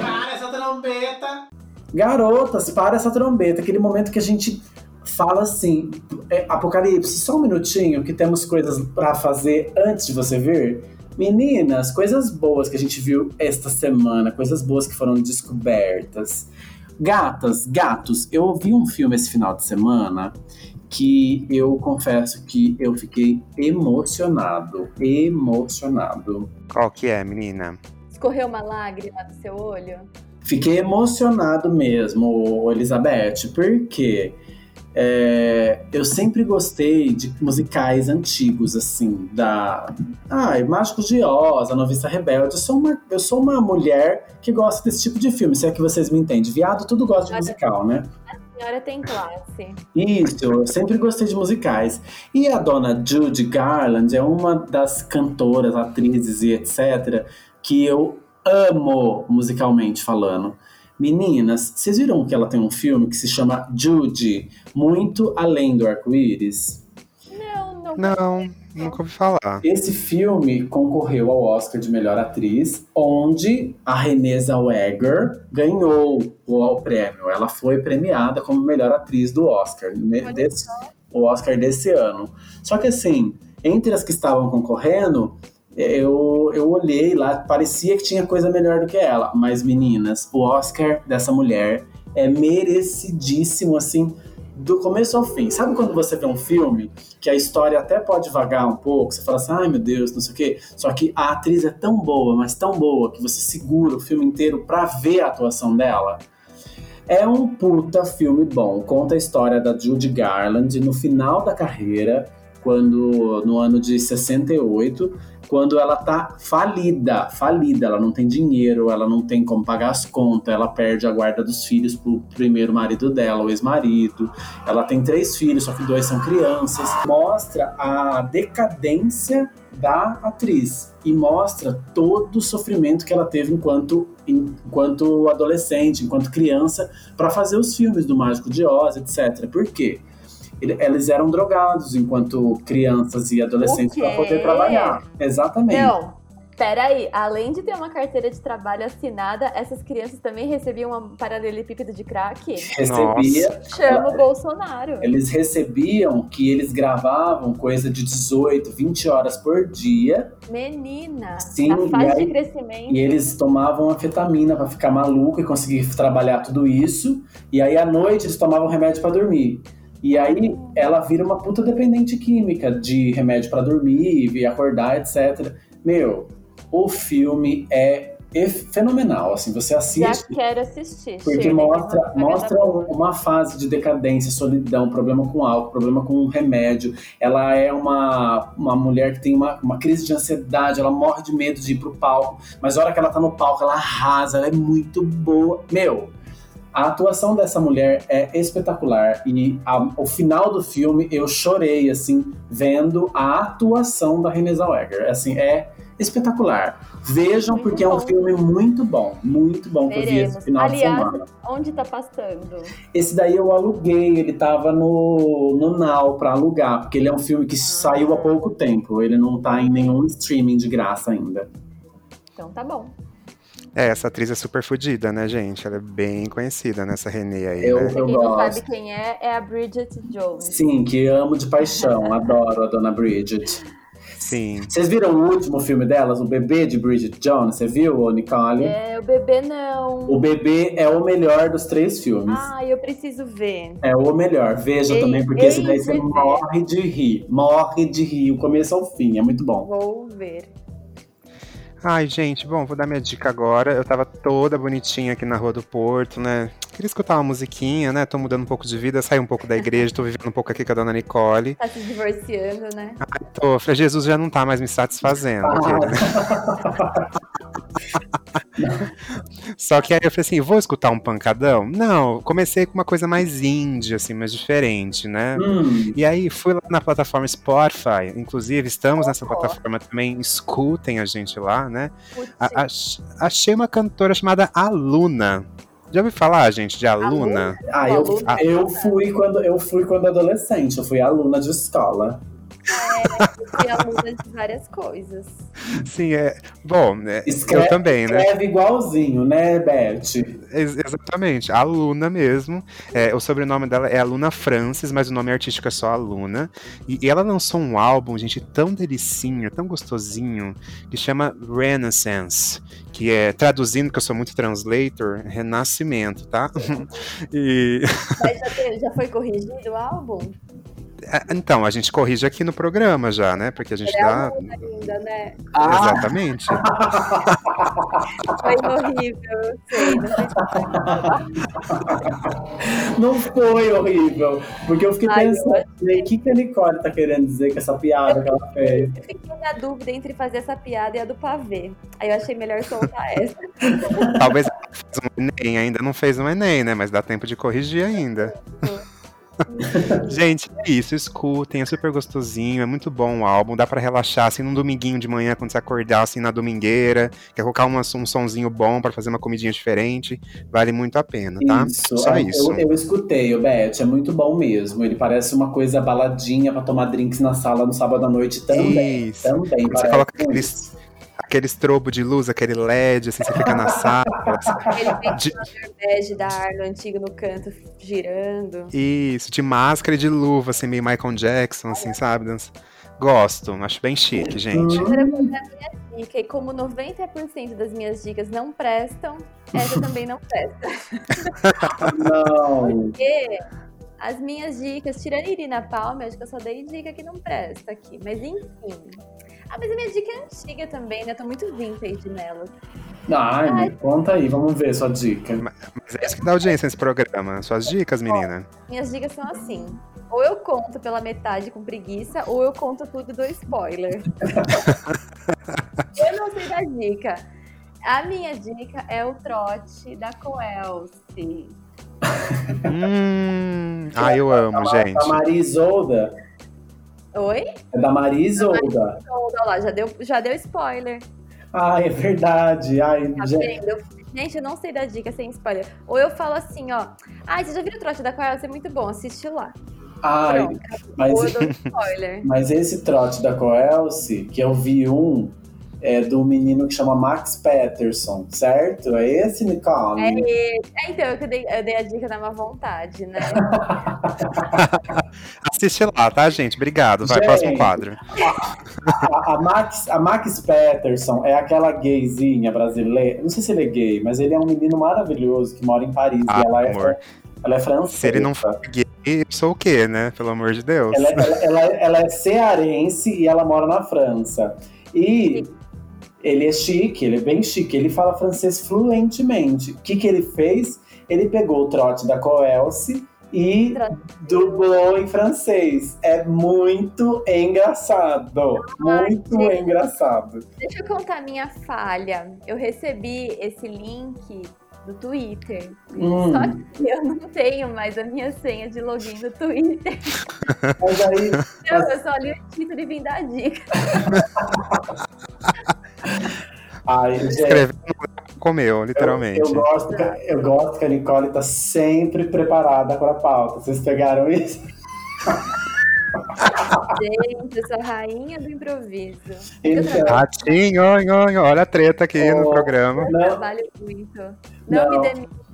Speaker 1: Para essa trombeta.
Speaker 2: Garotas, para essa trombeta, aquele momento que a gente fala assim, é, Apocalipse, só um minutinho que temos coisas pra fazer antes de você vir. Meninas, coisas boas que a gente viu esta semana, coisas boas que foram descobertas. Gatas, gatos, eu ouvi um filme esse final de semana que eu confesso que eu fiquei emocionado, emocionado.
Speaker 3: Qual que é, menina?
Speaker 5: Escorreu uma lágrima do seu olho?
Speaker 2: Fiquei emocionado mesmo, Elizabeth, porque é, eu sempre gostei de musicais antigos, assim, da. Ai, Mágicos de Oz, A Noviça Rebelde. Eu sou, uma, eu sou uma mulher que gosta desse tipo de filme, se é que vocês me entendem. Viado, tudo gosta de musical, né?
Speaker 5: A senhora tem classe.
Speaker 2: Isso, eu sempre gostei de musicais. E a dona Judy Garland é uma das cantoras, atrizes e etc. que eu amo musicalmente falando. Meninas, vocês viram que ela tem um filme que se chama Judy, Muito Além do Arco-Íris?
Speaker 5: Não, não.
Speaker 3: Não, nunca ouvi falar.
Speaker 2: Esse filme concorreu ao Oscar de melhor atriz, onde a Renée Zellweger ganhou o prêmio. Ela foi premiada como melhor atriz do Oscar, né, desse- o Oscar desse ano. Só que assim, entre as que estavam concorrendo, eu, eu olhei lá, parecia que tinha coisa melhor do que ela. Mas meninas, o Oscar dessa mulher é merecidíssimo, assim, do começo ao fim. Sabe quando você vê um filme que a história até pode vagar um pouco, você fala assim, ai meu Deus, não sei o quê. Só que a atriz é tão boa, mas tão boa, que você segura o filme inteiro pra ver a atuação dela. É um puta filme bom. Conta a história da Judy Garland no final da carreira, quando no ano de 68, quando ela tá falida, falida, ela não tem dinheiro, ela não tem como pagar as contas, ela perde a guarda dos filhos pro primeiro marido dela, o ex-marido. Ela tem três filhos, só que dois são crianças. Mostra a decadência da atriz e mostra todo o sofrimento que ela teve enquanto enquanto adolescente, enquanto criança, para fazer os filmes do Mágico de Oz, etc. Por quê? Ele- Eles eram drogados enquanto crianças e adolescentes para poder trabalhar. Exatamente.
Speaker 5: Não, peraí. Além de ter uma carteira de trabalho assinada, essas crianças também recebiam um paralelepípedo de crack?
Speaker 2: Recebia,
Speaker 5: Chama o Bolsonaro.
Speaker 2: eles recebiam que eles gravavam coisa de 18, 20 horas por dia
Speaker 5: Menina,
Speaker 2: Sim,
Speaker 5: na
Speaker 2: e
Speaker 5: fase
Speaker 2: aí-
Speaker 5: de crescimento.
Speaker 2: E eles tomavam anfetamina pra ficar maluco e conseguir trabalhar tudo isso. E aí à noite eles tomavam remédio pra dormir. E aí ela vira uma puta dependente química de remédio pra dormir e acordar, etc. Meu, o filme é fenomenal, assim, você
Speaker 5: Já
Speaker 2: assiste
Speaker 5: quero assistir.
Speaker 2: porque
Speaker 5: Shirley,
Speaker 2: mostra,
Speaker 5: vai
Speaker 2: mostra um- uma fase de decadência, solidão, problema com álcool, problema com remédio. Ela é uma, uma mulher que tem uma, uma crise de ansiedade, ela morre de medo de ir pro palco, mas a hora que ela tá no palco, ela arrasa, ela é muito boa. Meu, a atuação dessa mulher é espetacular e a- o final do filme eu chorei, assim, vendo a atuação da Renée Zellweger. Assim, é espetacular. Vejam,
Speaker 5: Muito
Speaker 2: porque é um
Speaker 5: bom.
Speaker 2: filme muito bom, muito bom que eu vi esse final de
Speaker 5: Aliás,
Speaker 2: semana.
Speaker 5: Onde tá passando?
Speaker 2: Esse daí eu aluguei, ele tava no, no Now pra alugar, porque ele é um filme que saiu há pouco tempo, ele não tá em nenhum streaming de graça ainda.
Speaker 5: Então tá bom.
Speaker 3: É, essa atriz é super fodida, né, gente? Ela é bem conhecida nessa Renée aí,
Speaker 2: Eu-
Speaker 3: né?
Speaker 5: Pra quem não
Speaker 2: gosto.
Speaker 5: sabe quem é, é a Bridget Jones.
Speaker 2: Sim, que amo de paixão, adoro a Dona Bridget.
Speaker 3: Sim.
Speaker 2: Vocês viram o último filme delas, O Bebê de Bridget Jones? Você viu, ô, Nicole?
Speaker 5: É, o bebê não.
Speaker 2: O Bebê é o melhor dos três filmes.
Speaker 5: Ah, eu preciso ver.
Speaker 2: É o melhor. Veja
Speaker 5: Ei,
Speaker 2: também, porque esse daí
Speaker 5: ei,
Speaker 2: você morre de rir. Morre de rir, o começo ao fim. É muito bom.
Speaker 5: Vou ver.
Speaker 3: Ai, gente, bom, vou dar minha dica agora. Eu tava toda bonitinha aqui na Rua do Porto, né? Queria escutar uma musiquinha, né? Tô mudando um pouco de vida, saí um pouco da igreja, tô vivendo um pouco aqui com a dona Nicole.
Speaker 5: Tá se divorciando, né?
Speaker 3: Tô, falei, Jesus já não tá mais me satisfazendo. né? Só que aí eu falei assim, vou escutar um pancadão? Não, comecei com uma coisa mais indie, assim, mais diferente, né?
Speaker 2: Hum,
Speaker 3: E aí fui lá na plataforma Spotify, inclusive estamos nessa
Speaker 5: Ó.
Speaker 3: plataforma também, escutem a gente lá, né? A- ach- achei uma cantora chamada Aluna. Já ouviu falar, gente, de Aluna?
Speaker 2: ah, eu,
Speaker 5: Aluna.
Speaker 2: eu fui quando eu fui quando adolescente, eu fui aluna de escola.
Speaker 5: Eu fui aluna de várias coisas.
Speaker 3: Sim, é. Bom, é,
Speaker 2: Escreve-
Speaker 3: eu também, né?
Speaker 2: Escreve igualzinho, né, Beth?
Speaker 3: Ex- exatamente, a Luna mesmo. É, o sobrenome dela é Aluna Francis, mas o nome artístico é só Aluna. E, e ela lançou um álbum, gente, tão delicinho, tão gostosinho, que chama Renaissance. Que é, traduzindo, que eu sou muito translator, renascimento, tá? e,
Speaker 5: Mas já, já foi corrigido o álbum?
Speaker 3: É, então, a gente corrige aqui no programa já, né? Porque a gente
Speaker 5: É
Speaker 3: dá.
Speaker 5: ainda, né?
Speaker 2: Ah,
Speaker 3: Exatamente.
Speaker 5: Foi horrível, eu sei. Não
Speaker 2: foi horrível. Porque eu fiquei
Speaker 5: Ai, eu
Speaker 2: pensando, o que, que a Nicole tá querendo dizer com essa piada que ela fez?
Speaker 5: Eu fiquei na dúvida entre fazer essa piada e a do pavê. Aí eu achei melhor soltar essa.
Speaker 3: Talvez ela fez um Enem, ainda não fez um Enem, né? Mas dá tempo de corrigir ainda. Gente, é isso, escutem, é super gostosinho, é muito bom o álbum, dá pra relaxar assim num dominguinho de manhã quando você acordar assim na domingueira, quer colocar uma- um sonzinho bom pra fazer uma comidinha diferente, vale muito a pena, tá?
Speaker 2: Isso,
Speaker 3: Só
Speaker 2: é,
Speaker 3: isso.
Speaker 2: Eu, eu escutei, o Beth, é muito bom mesmo. Ele parece uma coisa baladinha pra tomar drinks na sala no sábado à noite também.
Speaker 3: Isso.
Speaker 2: Também,
Speaker 3: Você coloca aqueles, aquele strobo de luz, aquele LED, assim, você fica na sala.
Speaker 5: Aquele
Speaker 3: De-
Speaker 5: bege da Arlo antigo no canto, girando.
Speaker 3: Isso, de máscara e de luva, assim, meio Michael Jackson, assim, sabe? Dança- Gosto, acho bem chique, gente.
Speaker 2: Hum,
Speaker 5: Agora eu vou dar a minha dica. E como 90% das minhas dicas não prestam, essa também não presta.
Speaker 2: não.
Speaker 5: Porque as minhas dicas, tirando Irina Palme, acho que eu só dei dica que não presta aqui. Mas enfim. Ah, mas a minha dica é antiga também, né? Eu tô muito vintage nela.
Speaker 2: Ai, me conta aí, vamos ver sua dica.
Speaker 3: Mas é isso que dá audiência nesse programa. Suas dicas, menina.
Speaker 5: Minhas dicas são assim. Ou eu conto pela metade com preguiça, ou eu conto tudo dou spoiler. eu não sei da dica. A minha dica é o trote da Coelce.
Speaker 3: Hum, ah, eu amo, gente.
Speaker 2: Da Marisolda.
Speaker 5: Oi?
Speaker 2: É da Marisolda.
Speaker 5: Então, olha lá, já deu, já deu spoiler.
Speaker 2: Ai, é verdade. Ai,
Speaker 5: Tá
Speaker 2: gente.
Speaker 5: Eu- Gente, eu não sei da dica sem spoiler. Ou eu falo assim, ó. Ai, você já viu o trote da Coelce? É muito bom, assiste lá.
Speaker 2: Ai,
Speaker 5: Pronto.
Speaker 2: mas, mas esse trote da Coelce, que eu vi um, é do menino que chama Max Patterson, certo? É esse, Nicole?
Speaker 5: É, esse. é, então, eu dei, eu dei a dica na má vontade, né?
Speaker 3: Assiste lá, tá, gente? Obrigado. Vai,
Speaker 2: Gente.
Speaker 3: próximo quadro.
Speaker 2: A, a Max, a Max Patterson é aquela gayzinha brasileira. Não sei se ele é gay, mas ele é um menino maravilhoso que mora em Paris.
Speaker 3: Ah,
Speaker 2: e ela é,
Speaker 3: amor.
Speaker 2: ela é francesa.
Speaker 3: Se ele não for gay, eu sou o quê, né? Pelo amor de Deus.
Speaker 2: Ela, ela, ela, ela é cearense e ela mora na França. E ele é chique, ele é bem chique, ele fala francês fluentemente. O que, que ele fez? Ele pegou o trote da Coelce e dublou em francês. É muito engraçado. Muito
Speaker 5: gente.
Speaker 2: engraçado.
Speaker 5: Deixa eu contar a minha falha. Eu recebi esse link do Twitter.
Speaker 2: Hum.
Speaker 5: Só que eu não tenho mais a minha senha de login do Twitter.
Speaker 2: Mas aí,
Speaker 5: Então, eu só li o título e vim dar dica.
Speaker 2: ai,
Speaker 3: Escreveu, comeu,
Speaker 2: eu,
Speaker 3: literalmente.
Speaker 2: eu, gosto, que- eu gosto que a Nicole tá sempre preparada para a pauta. Vocês pegaram isso?
Speaker 5: Gente, eu sou a rainha do improviso.
Speaker 2: Então,
Speaker 3: Ratinho, olha a treta aqui no
Speaker 2: Oh.
Speaker 3: programa.
Speaker 5: Eu
Speaker 2: não,
Speaker 5: trabalho muito. Não,
Speaker 2: Não.
Speaker 5: me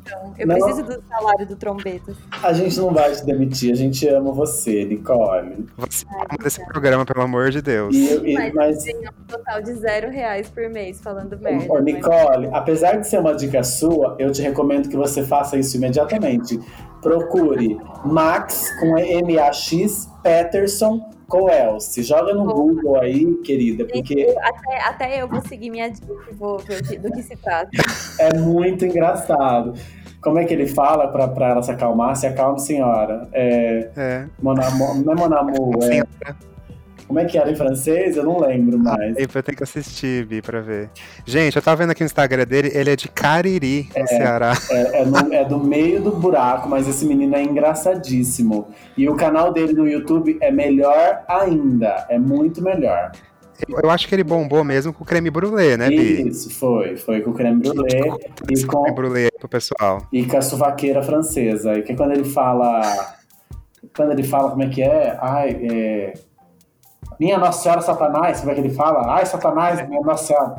Speaker 5: demitam. Eu
Speaker 2: Não.
Speaker 5: preciso do salário do trombetas.
Speaker 2: a gente não vai te demitir, a gente ama você, Nicole.
Speaker 3: Você ama desse programa, pelo amor de Deus.
Speaker 2: E, e-
Speaker 5: Mas,
Speaker 2: mas,
Speaker 5: eu um total de zero reais por mês falando merda.
Speaker 2: ô,
Speaker 5: mas-
Speaker 2: Nicole, apesar de ser uma dica sua, eu te recomendo que você faça isso imediatamente. Procure Max com M-A-X Patterson Coelce. Joga no
Speaker 5: Boa.
Speaker 2: Google aí, querida, porque
Speaker 5: até, até eu vou seguir minha dica e vou ver do que se trata.
Speaker 2: é muito engraçado. Como é que ele fala pra, pra ela se acalmar? Se acalme, senhora. É,
Speaker 3: É.
Speaker 2: Não é Monamu, é.
Speaker 3: Senhora.
Speaker 2: Como é que era em francês? Eu não lembro mais.
Speaker 3: Aí eu tenho que assistir, Bi, pra ver. Gente, eu tava vendo aqui no Instagram dele, ele é de Cariri, no Ceará.
Speaker 2: É, é no- é do meio do buraco, mas esse menino é engraçadíssimo. E o canal dele no YouTube é melhor ainda. É muito melhor.
Speaker 3: Eu, eu acho que ele bombou mesmo com o creme brulee, né, Bi?
Speaker 2: Isso, foi. Foi com o creme brulee e com,
Speaker 3: creme brulee pro pessoal.
Speaker 2: e com a suvaqueira francesa. E que quando ele fala. Quando ele fala como é que é? Ai, é. Minha Nossa Senhora Satanás, como é que ele fala? Ai, Satanás, minha Nossa Senhora.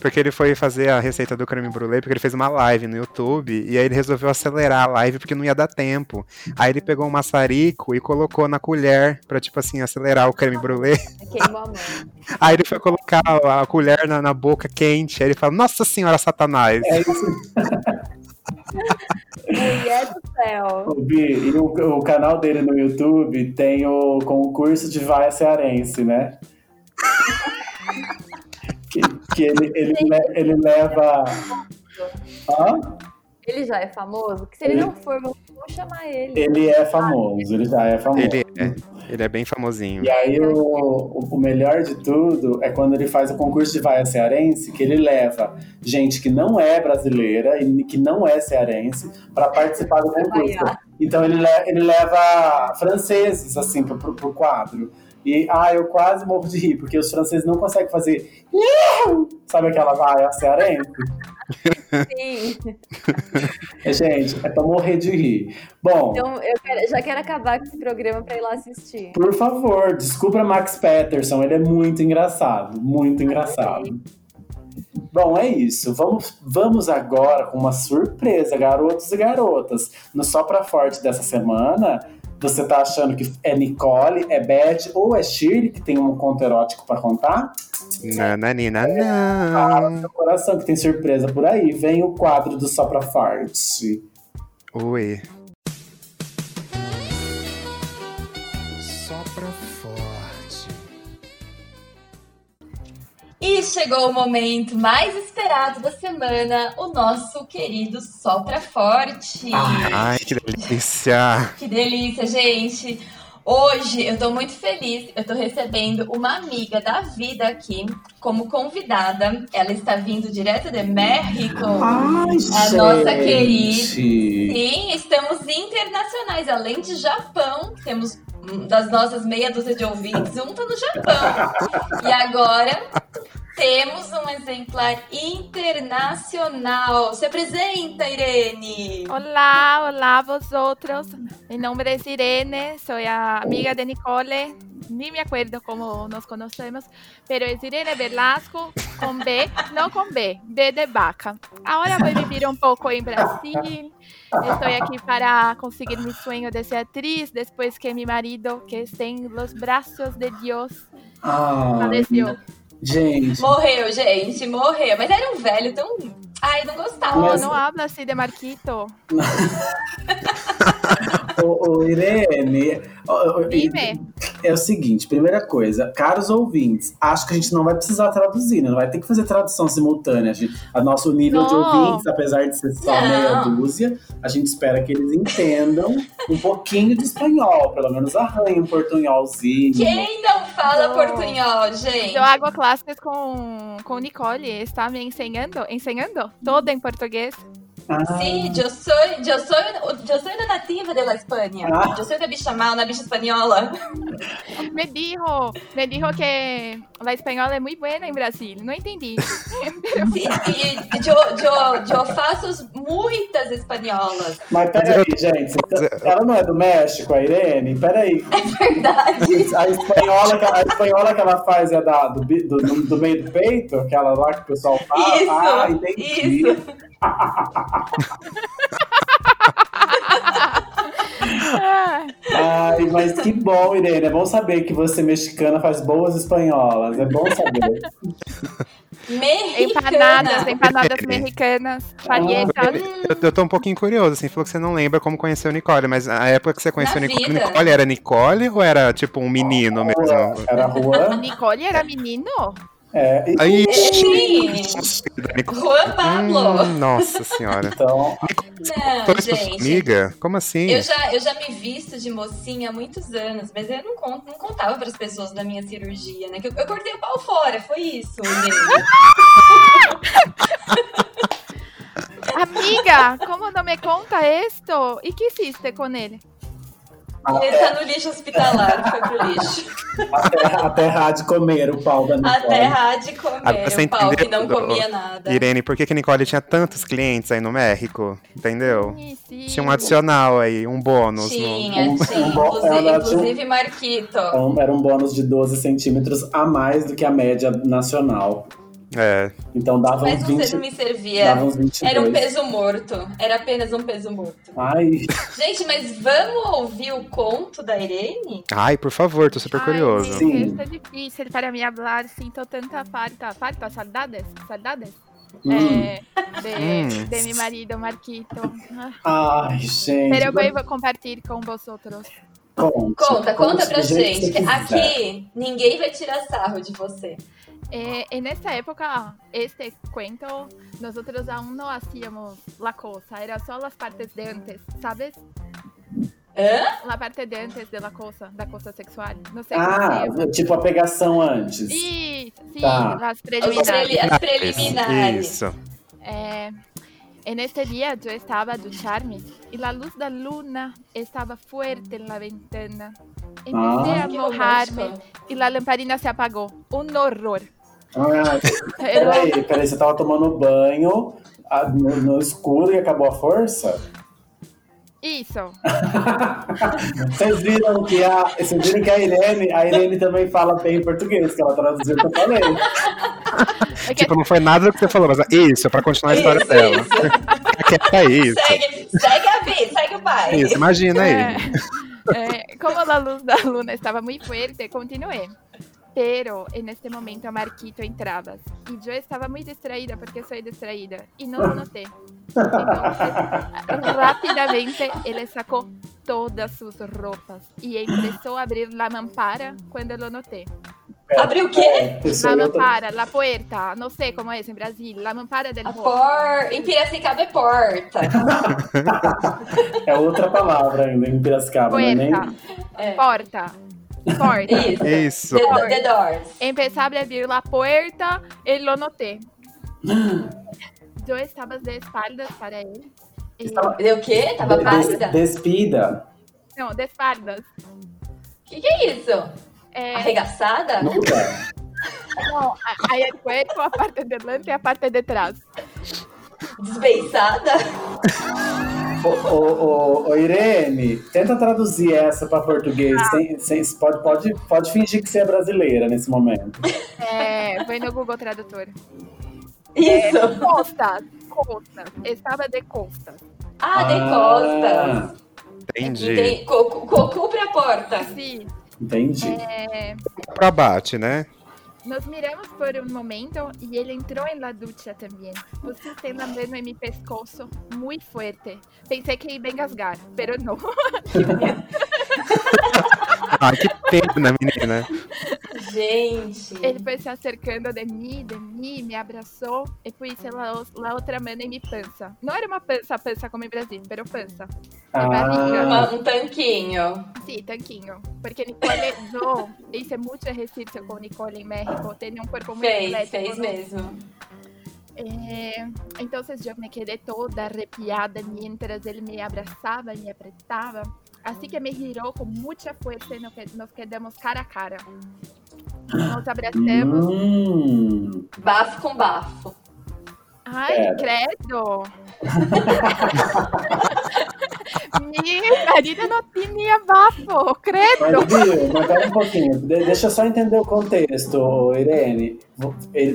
Speaker 3: Porque ele foi fazer a receita do creme brulee, porque ele fez uma live no YouTube, e aí ele resolveu acelerar a live porque não ia dar tempo. Aí ele pegou um maçarico e colocou na colher pra, tipo assim, acelerar o creme brulee.
Speaker 5: Queimou a mão.
Speaker 3: Aí ele foi colocar a a colher na, na boca quente, aí ele fala, Nossa Senhora Satanás.
Speaker 2: É isso.
Speaker 5: Mulher do céu.
Speaker 2: O Bi, e o, o canal dele no YouTube tem o concurso de vaia cearense, né? que que ele, ele, le- ele leva. Hã?
Speaker 5: Ele já é famoso? Que se ele
Speaker 2: Ele-
Speaker 5: não for, vamos vamos chamar ele.
Speaker 2: Ele é famoso, ele já é famoso.
Speaker 3: Ele é, ele é bem famosinho.
Speaker 2: E aí o, o, o melhor de tudo é quando ele faz o concurso de vaia cearense, que ele leva gente que não é brasileira e que não é cearense para participar do concurso. Então ele, le- ele leva franceses assim pro, pro quadro. E ah, eu quase morro de rir, porque os franceses não conseguem fazer. Sabe aquela vaia cearense?
Speaker 5: Sim.
Speaker 2: Gente, é pra morrer de rir. Bom,
Speaker 5: Então eu quero- já quero acabar com esse programa pra ir lá assistir.
Speaker 2: Por favor, descubra Max Patterson, ele é muito engraçado, muito engraçado. Bom, é isso. Vamos, vamos agora com uma surpresa, garotos e garotas. No Só Pra Forte dessa semana, você tá achando que é Nicole, é Beth ou é Shirley que tem um conto erótico pra contar?
Speaker 3: Nananina,
Speaker 2: Fala no
Speaker 3: não.
Speaker 2: seu coração que tem surpresa por aí. Vem o quadro do Só Pra Forte.
Speaker 3: Oi.
Speaker 6: Chegou o momento mais esperado da semana, o nosso querido Sopra Forte.
Speaker 3: Ai, que delícia.
Speaker 6: Que delícia, gente! Hoje eu tô muito feliz, eu tô recebendo uma amiga da vida aqui como convidada. Ela está vindo direto de México.
Speaker 2: Ai,
Speaker 6: A nossa querida.
Speaker 2: gente.
Speaker 6: Sim, estamos internacionais. Além de Japão, temos das nossas meia dúzia de ouvintes, um tá no Japão. E agora temos um exemplar internacional. Se apresenta, Irene!
Speaker 7: Hola, hola a vosotros. Mi nombre es Irene, soy a- amiga de Nicole. Ni me acuerdo cómo nos conocemos, pero es Irene Velasco con B, no con B, B de vaca. Ahora voy a vivir un poco en Brasil. Estoy aquí para conseguir mi sueño de ser actriz después que mi marido, que está en los brazos de Dios,
Speaker 2: Ai,
Speaker 7: falleció.
Speaker 2: Gente.
Speaker 6: Morreu, gente, morreu. Mas era um velho tão. Ai, não gostava.
Speaker 2: Mas-
Speaker 7: no habla así de Marquito.
Speaker 2: Ô, ô, Irene, ô, ô,
Speaker 7: Dime.
Speaker 2: é o seguinte, primeira coisa, caros ouvintes, acho que a gente não vai precisar traduzir, né? Não vai ter que fazer tradução simultânea. A, gente, a nosso nível de
Speaker 7: Não.
Speaker 2: ouvintes, apesar de ser só
Speaker 6: Não.
Speaker 2: meia dúzia, a gente espera que eles entendam um pouquinho de espanhol, pelo menos arranhem um portunholzinho.
Speaker 6: Quem não fala
Speaker 7: Não.
Speaker 6: portunhol, gente?
Speaker 7: Yo hago clases con, con Nicole, está me enseñando, enseñando todo en portugués.
Speaker 2: Ah,
Speaker 6: Sim, eu sou, eu sou, eu sou da nativa da Espanha.
Speaker 2: Ah.
Speaker 6: Eu sou da bicha mal, na bicha espanhola.
Speaker 7: Me dijo, me dijo que la española es muy buena en Brasil. No entendí.
Speaker 6: Sim, eu, eu, faço muitas espanholas.
Speaker 2: Mas peraí, gente, ela não é do México, a Irene? Peraí.
Speaker 6: É verdade.
Speaker 2: A espanhola, que- a espanhola que ela faz é da, do, do, do meio do peito? Aquela lá que o pessoal fala?
Speaker 6: Isso,
Speaker 2: ah, entendi.
Speaker 6: isso.
Speaker 7: Ah,
Speaker 2: Ai, mas que bom, Irene. É bom saber que você, mexicana, faz boas espanholas. É bom saber.
Speaker 7: empanadas, empanadas mexicanas, palhetas.
Speaker 3: Eu, eu tô um pouquinho curioso, assim, falou que você não lembra como conheceu Nicole, mas a época que você conheceu
Speaker 6: Na
Speaker 3: Nicole,
Speaker 6: vida.
Speaker 3: Nicole era Nicole ou era tipo um menino mesmo?
Speaker 2: Era Juan?
Speaker 7: Nicole era menino?
Speaker 2: É, e-.
Speaker 5: Juan Pablo.
Speaker 3: Hum, nossa senhora.
Speaker 2: então,
Speaker 5: Não, gente.
Speaker 3: amiga? Como assim?
Speaker 5: Eu já, eu já me visto de mocinha há muitos anos, mas eu não, conto, não contava para as pessoas da minha cirurgia, né? Que eu, eu cortei o pau fora, foi isso.
Speaker 7: Amiga, como não me conta esto? ¿Y qué hiciste con él?
Speaker 5: Ele tá no lixo hospitalar, foi pro lixo.
Speaker 2: até, errar de comer o pau da Nicole.
Speaker 5: Até errar de comer
Speaker 3: você
Speaker 5: o pau que não comia nada.
Speaker 3: Irene, por que, que Nicole tinha tantos clientes aí no México? Entendeu?
Speaker 7: Sí, sí.
Speaker 3: Tinha um adicional aí, um bônus. no-
Speaker 5: Tinha,
Speaker 2: Um-
Speaker 5: tinha.
Speaker 2: um
Speaker 5: Inclusive,
Speaker 2: um-
Speaker 5: inclusive Marquito.
Speaker 2: Era um bônus de 12 centímetros a mais do que a média nacional.
Speaker 3: É.
Speaker 2: Então dava
Speaker 5: Mas
Speaker 2: uns
Speaker 5: você
Speaker 2: 20.
Speaker 5: não me servia.
Speaker 2: Dava uns 22.
Speaker 5: Era um peso morto. Era apenas um peso morto.
Speaker 2: Ai,
Speaker 5: Gente, mas vamos ouvir o conto da Irene?
Speaker 3: Ai, por favor, tô super
Speaker 7: Ay,
Speaker 3: curioso.
Speaker 7: Esto es difícil para mí hablar, siento tanta falta, falta, saudades, saudades.
Speaker 2: hum.
Speaker 7: eh, de,
Speaker 3: Mm.
Speaker 7: de mi marido Marquito. Ah,
Speaker 2: Ai, gente.
Speaker 7: Pero voy a compartir con vosotros.
Speaker 2: Conte,
Speaker 5: Conta, conta pra gente.
Speaker 2: que
Speaker 5: que
Speaker 2: você quiser.
Speaker 5: Aqui, ninguém vai tirar sarro de você.
Speaker 7: Eh, en esta época, este cuento, nosotros aún no hacíamos la cosa, era solo las partes de antes, ¿sabes?
Speaker 5: Hã?
Speaker 7: La parte de antes de la cosa, la cosa sexual. No sé cómo se
Speaker 2: Ah,
Speaker 7: llama.
Speaker 2: tipo a pegação antes.
Speaker 7: Sí, sí,
Speaker 2: Tá.
Speaker 5: Os
Speaker 7: preliminares.
Speaker 5: preli- as preliminares.
Speaker 3: Isso.
Speaker 7: Eh, en este día yo estaba a ducharme y la luz de la luna estaba fuerte en la ventana. Empecé
Speaker 2: Ah.
Speaker 7: a mojarme y la lamparina se apagó. Un horror.
Speaker 2: Ah, peraí, peraí, você tava tomando banho ah, no, no escuro e acabou a força?
Speaker 7: Hizo.
Speaker 2: Vocês viram que a, vocês viram que a Irene, a Irene também fala bem português, que ela traduziu o que eu falei.
Speaker 7: Que
Speaker 3: Tipo, não foi nada do que você falou, mas isso, é pra continuar a história
Speaker 5: Isso,
Speaker 3: dela.
Speaker 5: isso.
Speaker 3: Aí, isso.
Speaker 5: Segue, segue a vida, segue o pai.
Speaker 3: Isso, imagina aí.
Speaker 7: Eh, eh, como la luz de la luna estaba muy fuerte, continué. Pero en este momento Marquito entraba y yo estaba muy distraída porque soy distraída y no lo noté. Entonces, rápidamente él sacó todas sus ropas y empezó a abrir la mampara cuando lo noté.
Speaker 5: Abriu o quê?
Speaker 2: Isso
Speaker 7: La mampara, la puerta, no sé cómo es en Brasil, la mampara del
Speaker 5: A por... Em Piracicaba é porta.
Speaker 2: É outra palavra ainda em Piracicaba, não é nem...
Speaker 7: Puerta,
Speaker 5: É.
Speaker 7: porta, porta.
Speaker 5: Isso.
Speaker 3: Isso.
Speaker 5: The, the doors.
Speaker 7: Empezaba a abrir la puerta y lo noté. Yo estaba de espaldas para él.
Speaker 2: Estava-
Speaker 5: Deu o quê? Tava pálida?
Speaker 2: Despida.
Speaker 7: no, de espaldas.
Speaker 5: O que, que é isso?
Speaker 7: Eh,
Speaker 5: Arregaçada?
Speaker 2: Nuda.
Speaker 7: no, hay el cuerpo, a parte de delante y a parte de atrás.
Speaker 5: Desbeiçada?
Speaker 2: Ô, ô, ô, ô, Irene, tenta traduzir essa para português. Sem, sem- pode, pode, pode fingir que você é brasileira nesse momento.
Speaker 7: Eh, voy no Google Traductor.
Speaker 5: Isso.
Speaker 7: Costas, costas. Estaba de costas.
Speaker 5: Ah, de
Speaker 2: Ah,
Speaker 5: costas.
Speaker 3: Entendi.
Speaker 5: Entendi. Co- co- a porta.
Speaker 7: Sí.
Speaker 2: Entendi.
Speaker 7: Eh,
Speaker 3: Pro abate, né?
Speaker 7: Nos miramos por un momento y él entró en la ducha. Puse usted la mano en mi pescozo muy fuerte. Pensé que iba a engasgar, pero no.
Speaker 3: Ai, que pena, menina.
Speaker 5: Gente.
Speaker 7: Él fue se acercando de mí, de mí, me abrazó y puse la, os- la otra mano en mi panza. No era una panza, panza como en Brasil, pero panza.
Speaker 2: Ah,
Speaker 5: Uma- um tanquinho.
Speaker 7: Sí, tanquinho. Porque Nicole, yo hice mucho ejercicio con Nicole en México. Tenía un cuerpo muy
Speaker 5: Fez,
Speaker 7: atlético,
Speaker 5: fez
Speaker 7: ¿no?
Speaker 5: mesmo.
Speaker 7: Eh, entonces yo me quedé toda arrepiada mientras él me abrazaba y me apretaba. Así que me fuerza y nos que- nos quedamos cara a cara. Nos abrazamos.
Speaker 2: hum.
Speaker 5: Bafo com bafo.
Speaker 7: Ay,
Speaker 2: Pera.
Speaker 7: credo. Mi marido no tenía bafo, credo.
Speaker 2: Mas viu, mas pera um pouquinho. De- deixa eu só entender o contexto, Irene.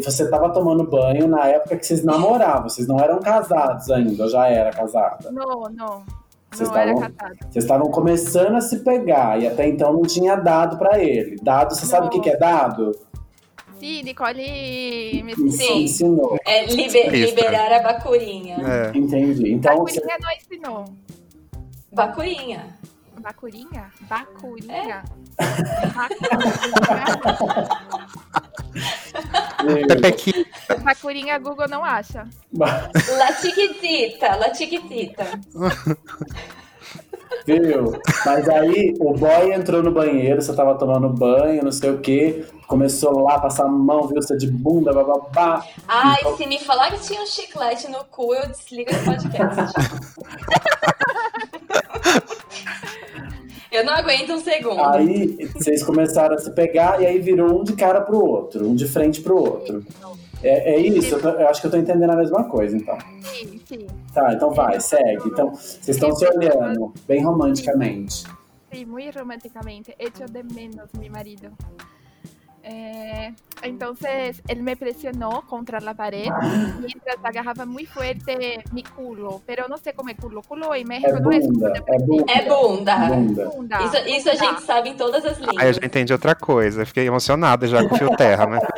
Speaker 2: Você estava tomando banho na época que vocês namoravam, vocês não eram casados ainda, ou já era casada.
Speaker 7: No, no.
Speaker 2: Vocês estavam-
Speaker 7: casado.
Speaker 2: Vocês estavam começando a se pegar e até então não tinha dado pra ele. Dado, você sabe o que, que é dado?
Speaker 7: Sí, Nicole me
Speaker 2: Ens-
Speaker 5: Sim.
Speaker 2: Ensinou.
Speaker 5: É libe-
Speaker 3: Lista.
Speaker 5: liberar a bacurinha.
Speaker 3: É.
Speaker 2: Entendi. Então, você,
Speaker 7: guria não ensinou.
Speaker 5: Bacurinha.
Speaker 7: Bacurinha? Bacurinha? Bacurinha.
Speaker 3: Pepequi.
Speaker 7: Bacurinha Google não acha.
Speaker 5: La Chiquitita, La Chiquitita.
Speaker 2: Viu? Mas aí o boy entrou no banheiro, você tava tomando banho, não sei o que, começou lá a passar a mão, viu você de bunda, bababá.
Speaker 5: Ai, se me falar que tinha um chiclete no cu, eu desligo esse podcast. eu não aguento um segundo.
Speaker 2: Aí vocês começaram a se pegar e aí virou um de cara pro outro, um de frente pro outro. É, é isso? Eu, tô- eu acho que eu tô entendendo a mesma coisa, então.
Speaker 7: Sim, sim.
Speaker 2: Tá, então vai, segue. Então, vocês estão se olhando, bem romanticamente.
Speaker 7: Sí, muy románticamente. Echo de menos mi marido. Eh, entonces él me presionó contra la pared mientras agarraba muy fuerte mi culo, pero no sé cómo es culo. Culo en
Speaker 2: É
Speaker 7: México no es
Speaker 2: bunda, é bunda.
Speaker 5: É bunda.
Speaker 2: Bunda.
Speaker 7: bunda.
Speaker 5: Isso, isso a
Speaker 7: bunda.
Speaker 5: gente sabe em todas as
Speaker 3: Aí eu
Speaker 5: línguas.
Speaker 3: já entendi outra coisa. Fiquei emocionada já com o fio terra, né?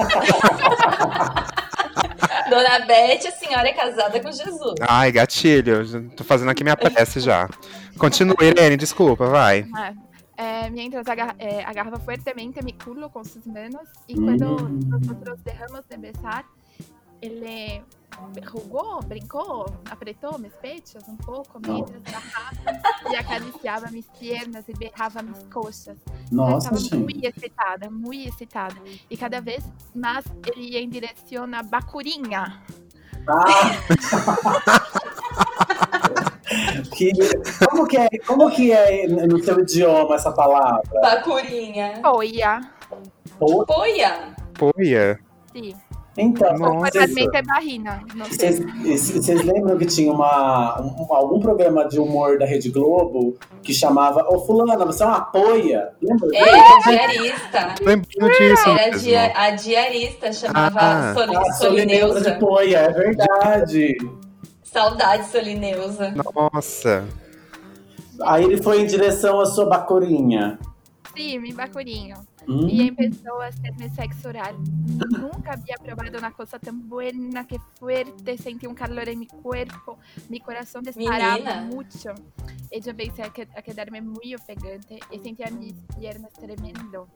Speaker 5: Dona Beth, a senhora é casada com Jesus.
Speaker 3: Ai, gatilho. Tô fazendo aqui minha prece já. Continua, Irene, desculpa, vai.
Speaker 7: Ah, eh, mientras agar- eh, agarraba fuertemente mi culo con sus manos y cuando
Speaker 2: Mm.
Speaker 7: nosotros dejamos de besar, él eh, jugó, brincó, apretó mis pechos un poco mientras bajaba y acariciaba mis piernas y beijaba mis coxas. Eu
Speaker 2: Nossa,
Speaker 7: estava muito excitada, muito excitada. E cada vez mais ele ia em direção à bacurinha.
Speaker 2: Que, como, que é, como que é no seu idioma essa palavra?
Speaker 5: Bacurinha.
Speaker 7: Oia.
Speaker 2: Pô,
Speaker 5: Poia.
Speaker 3: Poia.
Speaker 7: Sim.
Speaker 2: Então,
Speaker 7: Normalmente é barrina.
Speaker 2: Vocês, lembram que tinha uma, um- algum programa de humor da Rede Globo que chamava Ô Fulana, você é uma poia? Lembra?
Speaker 5: É, diarista.
Speaker 3: Lembrando disso
Speaker 5: Era
Speaker 3: mesmo.
Speaker 5: dia- a diarista, chamava
Speaker 3: Ah.
Speaker 2: Ah, Solineusa de
Speaker 5: Solineusa.
Speaker 2: poia, é verdade.
Speaker 5: Saudade, Solineusa.
Speaker 3: Nossa.
Speaker 2: Aí ele foi em direção à sua bacurinha.
Speaker 7: Sim, bacurinho.
Speaker 2: Hum,
Speaker 7: E a hacerme sexo oral. Nunca había probado una cosa tan buena, que fuerte. Sentí un calor en mi cuerpo. Mi corazón disparaba
Speaker 5: Menina.
Speaker 7: mucho. Y yo empecé a, que- a quedarme muy ofegante. Y sentía mis piernas tremendo.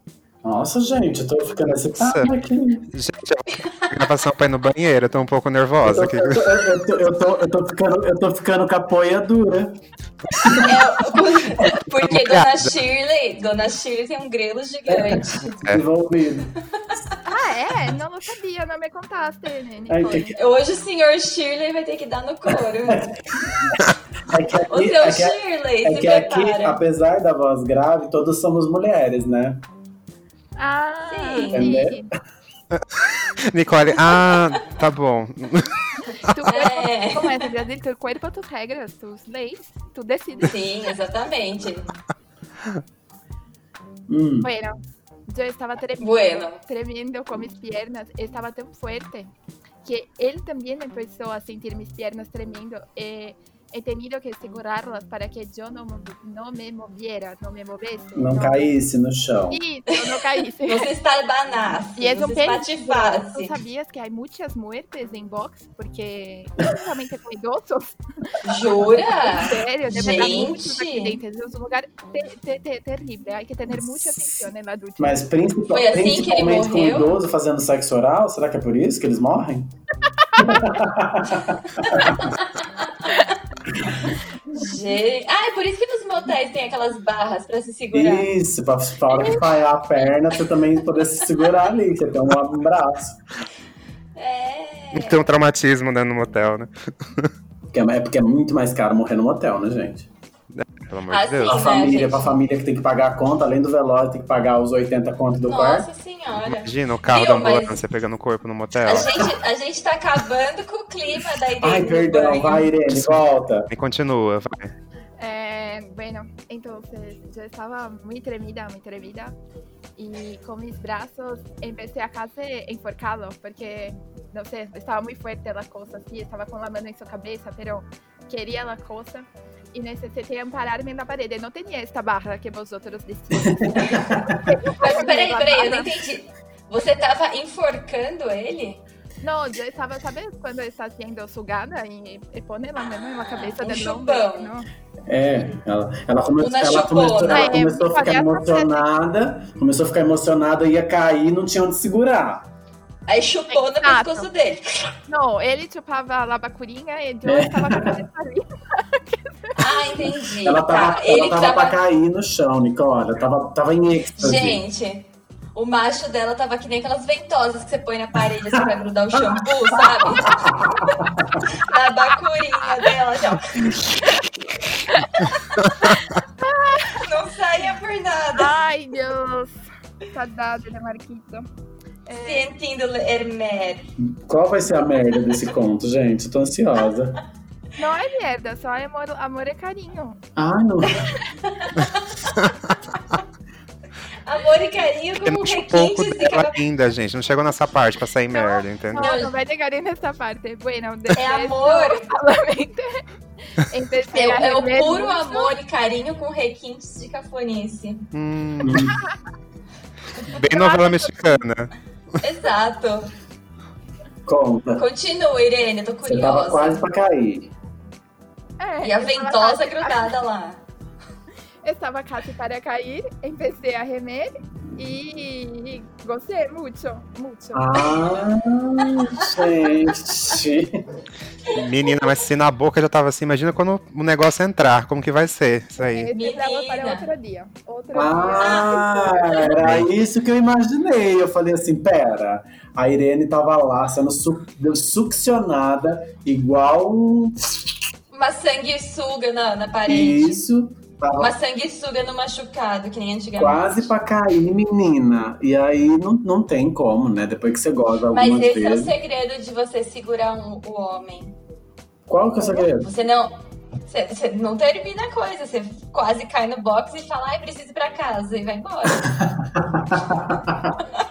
Speaker 2: Nossa, gente, eu tô ficando excitada
Speaker 3: Nossa.
Speaker 2: aqui.
Speaker 3: Gente, a gravação pra ir no banheiro, eu tô um pouco
Speaker 2: Eu
Speaker 3: nervosa
Speaker 2: tô,
Speaker 3: aqui.
Speaker 2: eu, tô, eu, tô, eu, tô, eu tô ficando, eu tô ficando com a poia dura.
Speaker 5: Porque Dona Shirley, Dona Shirley tem um grelo gigante.
Speaker 3: É.
Speaker 2: Desenvolvido.
Speaker 7: Ah, é? Não, não sabia. Não me contaste, né, Nicole?
Speaker 2: que-
Speaker 5: Hoje o senhor Shirley vai ter que dar no couro.
Speaker 2: É que
Speaker 5: O
Speaker 2: aqui,
Speaker 5: seu
Speaker 2: é que,
Speaker 5: Shirley,
Speaker 2: é
Speaker 5: se
Speaker 2: que aqui,
Speaker 5: prepara.
Speaker 2: apesar da voz grave, todos somos mulheres, né?
Speaker 7: Ah,
Speaker 5: sim.
Speaker 3: Nicole, ah, tá bom.
Speaker 7: Tu
Speaker 5: É.
Speaker 7: Como é no Brasil? Tu corpo, tus regras, tus leis. Tu decides.
Speaker 5: Sim, exatamente.
Speaker 2: Hum.
Speaker 7: Bueno, yo estaba tremendo,
Speaker 5: Bueno.
Speaker 7: tremendo con mis piernas, estaba tan fuerte que él también empezó a sentir mis piernas tremendo. Eh, he tenido que segurarlas para que no, mo- no me moviera, no me moviese.
Speaker 2: Não caísse no chão.
Speaker 7: Isso, no caísse.
Speaker 5: Você estalbanasse,
Speaker 7: Y es un
Speaker 5: você
Speaker 7: peligro.
Speaker 5: espatifasse.
Speaker 7: ¿Tú sabías que hay muchas muertes en box? Porque justamente con idosos,
Speaker 5: Jura?
Speaker 7: serio, de verdad, muchos
Speaker 5: Gente.
Speaker 7: accidentes. Es un lugar te- te- te- terrible. Hay que tener mucha atención en la ducha.
Speaker 2: Mas principal,
Speaker 5: Foi assim
Speaker 2: principalmente com idoso fazendo sexo oral, será que é por isso que eles morrem?
Speaker 5: Gente. Ah, é por isso que nos motéis tem aquelas barras pra se segurar.
Speaker 2: Isso, pra, pra hora que falhar a perna, você também poder se segurar ali, você tem um, um braço.
Speaker 5: É.
Speaker 3: Tem um traumatismo dentro do motel, né?
Speaker 2: Porque é, é porque é muito mais caro morrer no motel, né, gente?
Speaker 3: Pelo amor
Speaker 5: Ah,
Speaker 3: de Deus.
Speaker 2: A
Speaker 5: Né,
Speaker 2: família,
Speaker 5: gente?
Speaker 2: pra família que tem que pagar a conta, além do velório, tem que pagar os 80 contos do quarto.
Speaker 5: Nossa senhora.
Speaker 3: Imagina o carro
Speaker 5: Viu,
Speaker 3: da
Speaker 5: mas-
Speaker 3: ambulância pegando o corpo no motel.
Speaker 5: A gente, a gente tá acabando com o clima da Irene.
Speaker 2: Ai, perdão,
Speaker 5: banho.
Speaker 2: vai, Irene, volta.
Speaker 3: E continua, vai.
Speaker 7: Eh, bueno, entonces yo estaba muy tremida, muy tremida. Y con mis brazos empecé a casi enforcarlo porque, no sé, estaba muy fuerte la cosa, sí, estaba con la mano en su cabeza, pero quería la cosa y necesité ampararme en la pared. No tenía esta barra que vosotros decís.
Speaker 5: Mas peraí, peraí, eu não entendi. Você tava enforcando ele?
Speaker 7: No, yo estaba, ¿sabes? Cuando está siendo sugada y, y pone la mano en la cabeza
Speaker 5: un
Speaker 7: del hombre,
Speaker 5: chupão.
Speaker 7: ¿no?
Speaker 2: É, ela, ela, come- ela começou, ela
Speaker 7: É,
Speaker 2: começou a ficar
Speaker 7: olha,
Speaker 2: emocionada, começou a ficar emocionada, ia cair, não tinha onde segurar.
Speaker 5: Aí chupou no pescoço dele.
Speaker 7: No, ele chupava a labacurinha e eu
Speaker 2: É.
Speaker 7: estava com a cabeça ali.
Speaker 5: Ah, entendi.
Speaker 2: Ela tava,
Speaker 5: tá.
Speaker 2: ela tava
Speaker 5: tava.
Speaker 2: pra cair no chão, Nicole. Ela tava, tava em êxtase.
Speaker 5: Gente, o macho dela tava que nem aquelas ventosas que você põe na parede assim, pra grudar o shampoo, sabe? na bacurinha dela, já. Não saía por nada.
Speaker 7: Ai, Deus. Saudade de Marquito.
Speaker 5: Sentindo Hermer.
Speaker 2: Qual vai ser a merda desse conto, gente? Eu tô ansiosa.
Speaker 7: Não é merda, só é amor, amor e carinho.
Speaker 2: Ai, não.
Speaker 5: Amor e carinho
Speaker 3: Porque
Speaker 5: com
Speaker 3: não chupou o cu
Speaker 5: requintes de
Speaker 3: dela ainda, gente. Não chegou nessa parte pra sair merda, entendeu?
Speaker 7: No, no va a llegar en esta parte. Bueno,
Speaker 5: É amor. É, é o puro amor e carinho com requintes de cafonice.
Speaker 3: Hum. Bem novela mexicana.
Speaker 5: Exato.
Speaker 2: Conta.
Speaker 5: Continua, Irene, eu tô
Speaker 2: Você tava
Speaker 5: curiosa.
Speaker 2: quase pra cair.
Speaker 7: Eh,
Speaker 5: E a ventosa grudada lá.
Speaker 7: Estaba casi para caer, empecé a gemer y gocé mucho, mucho.
Speaker 2: Ah, gente.
Speaker 3: Menina, mas se na boca já tava assim, imagina quando o negócio entrar, como que vai ser isso aí?
Speaker 7: Para
Speaker 5: Menina.
Speaker 7: otro día. Otro día.
Speaker 2: Ah, era isso que eu imaginei. Eu falei assim, pera. A Irene tava lá sendo su- succionada igual um...
Speaker 5: Uma sanguessuga na, na parede.
Speaker 2: Isso. Tava
Speaker 5: Uma sanguessuga no machucado, que nem antigamente.
Speaker 2: quase pra cair, menina. E aí não, não tem como, né? Depois que você goza
Speaker 5: Mas
Speaker 2: algumas
Speaker 5: esse é o
Speaker 2: vezes.
Speaker 5: segredo de você segurar um- o homem.
Speaker 2: Qual que é o segredo?
Speaker 5: Você não. Você, você não termina a coisa, você quase cai no box e fala, ai, preciso ir pra casa, e vai embora.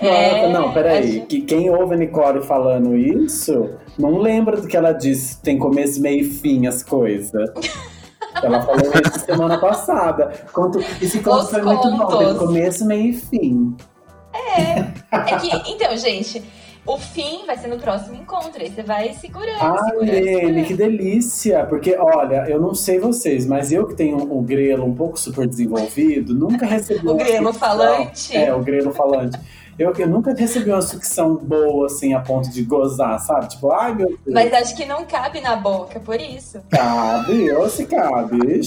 Speaker 5: É,
Speaker 2: Nossa, não, peraí.
Speaker 5: acho-
Speaker 2: Que quem ouve a Nicole falando isso não lembra do que ela disse, tem começo, meio e fim as coisas. Ela falou isso semana passada. Conto, esse conto
Speaker 5: Os
Speaker 2: foi muito bom, tem
Speaker 5: contos.
Speaker 2: começo, meio e fim.
Speaker 5: É que, então, gente, o fim vai ser no próximo encontro. Aí você vai segurando,
Speaker 2: Ai,
Speaker 5: segurando,
Speaker 2: Irene,
Speaker 5: segurando.
Speaker 2: que delícia! Porque, olha, eu não sei vocês, mas eu que tenho o grelo um pouco super desenvolvido, nunca recebi
Speaker 5: O grelo falante?
Speaker 2: É, o grelo falante. Eu, eu nunca recebi uma sucção boa, assim, a ponto de gozar, sabe? Tipo, ai meu Deus,
Speaker 5: Mas acho que não cabe na boca, por isso.
Speaker 2: cabe, ou se cabe.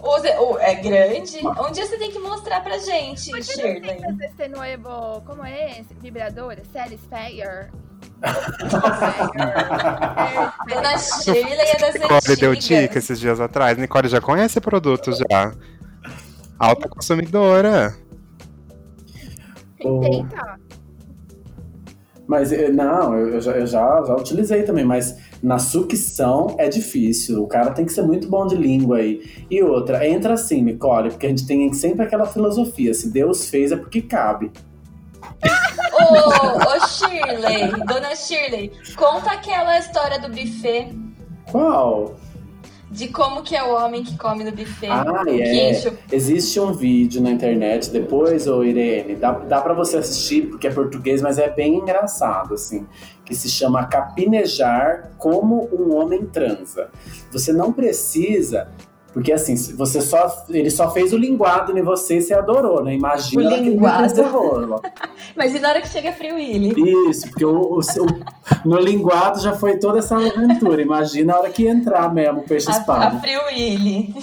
Speaker 5: Ou, você- ou é grande. Um dia você tem que mostrar pra gente,
Speaker 7: ¿Por qué no
Speaker 5: Shirley.
Speaker 7: tienes este nuevo, cómo es? Vibrador, Satisfyer.
Speaker 5: Dona Shirley é das
Speaker 3: Nicole deu dica esses dias atrás. Nicole já conhece produto já. Alta consumidora.
Speaker 7: Intenta.
Speaker 2: Mas eh, não, eu, já, eu já, já utilizei também, mas na sucção é difícil. O cara tem que ser muito bom de língua aí. E outra, entra assim, Nicole, porque a gente tem sempre aquela filosofia: se Deus fez é porque cabe.
Speaker 5: Ô, ô Shirley, Dona Shirley, conta aquela história do buffet.
Speaker 2: Qual?
Speaker 5: De como que é o homem que come no buffet.
Speaker 2: Ah, é.
Speaker 5: enche
Speaker 2: Existe um vídeo na internet depois, ô Irene, dá, dá para você assistir, porque é português, mas é bem engraçado, assim, que se chama Capinejar como um homem transa. Você não precisa, porque assim, se você só, ele só fez o linguado em você e você adorou, né? Imagina
Speaker 5: O
Speaker 2: a hora que ele
Speaker 5: linguado. Mas e na hora que chega Free Willy?
Speaker 2: Isso, porque o, o seu- no linguado já foi toda essa aventura. Imagina a hora que entrar mesmo o
Speaker 5: A,
Speaker 2: peixe-espada.
Speaker 5: a Free Willy.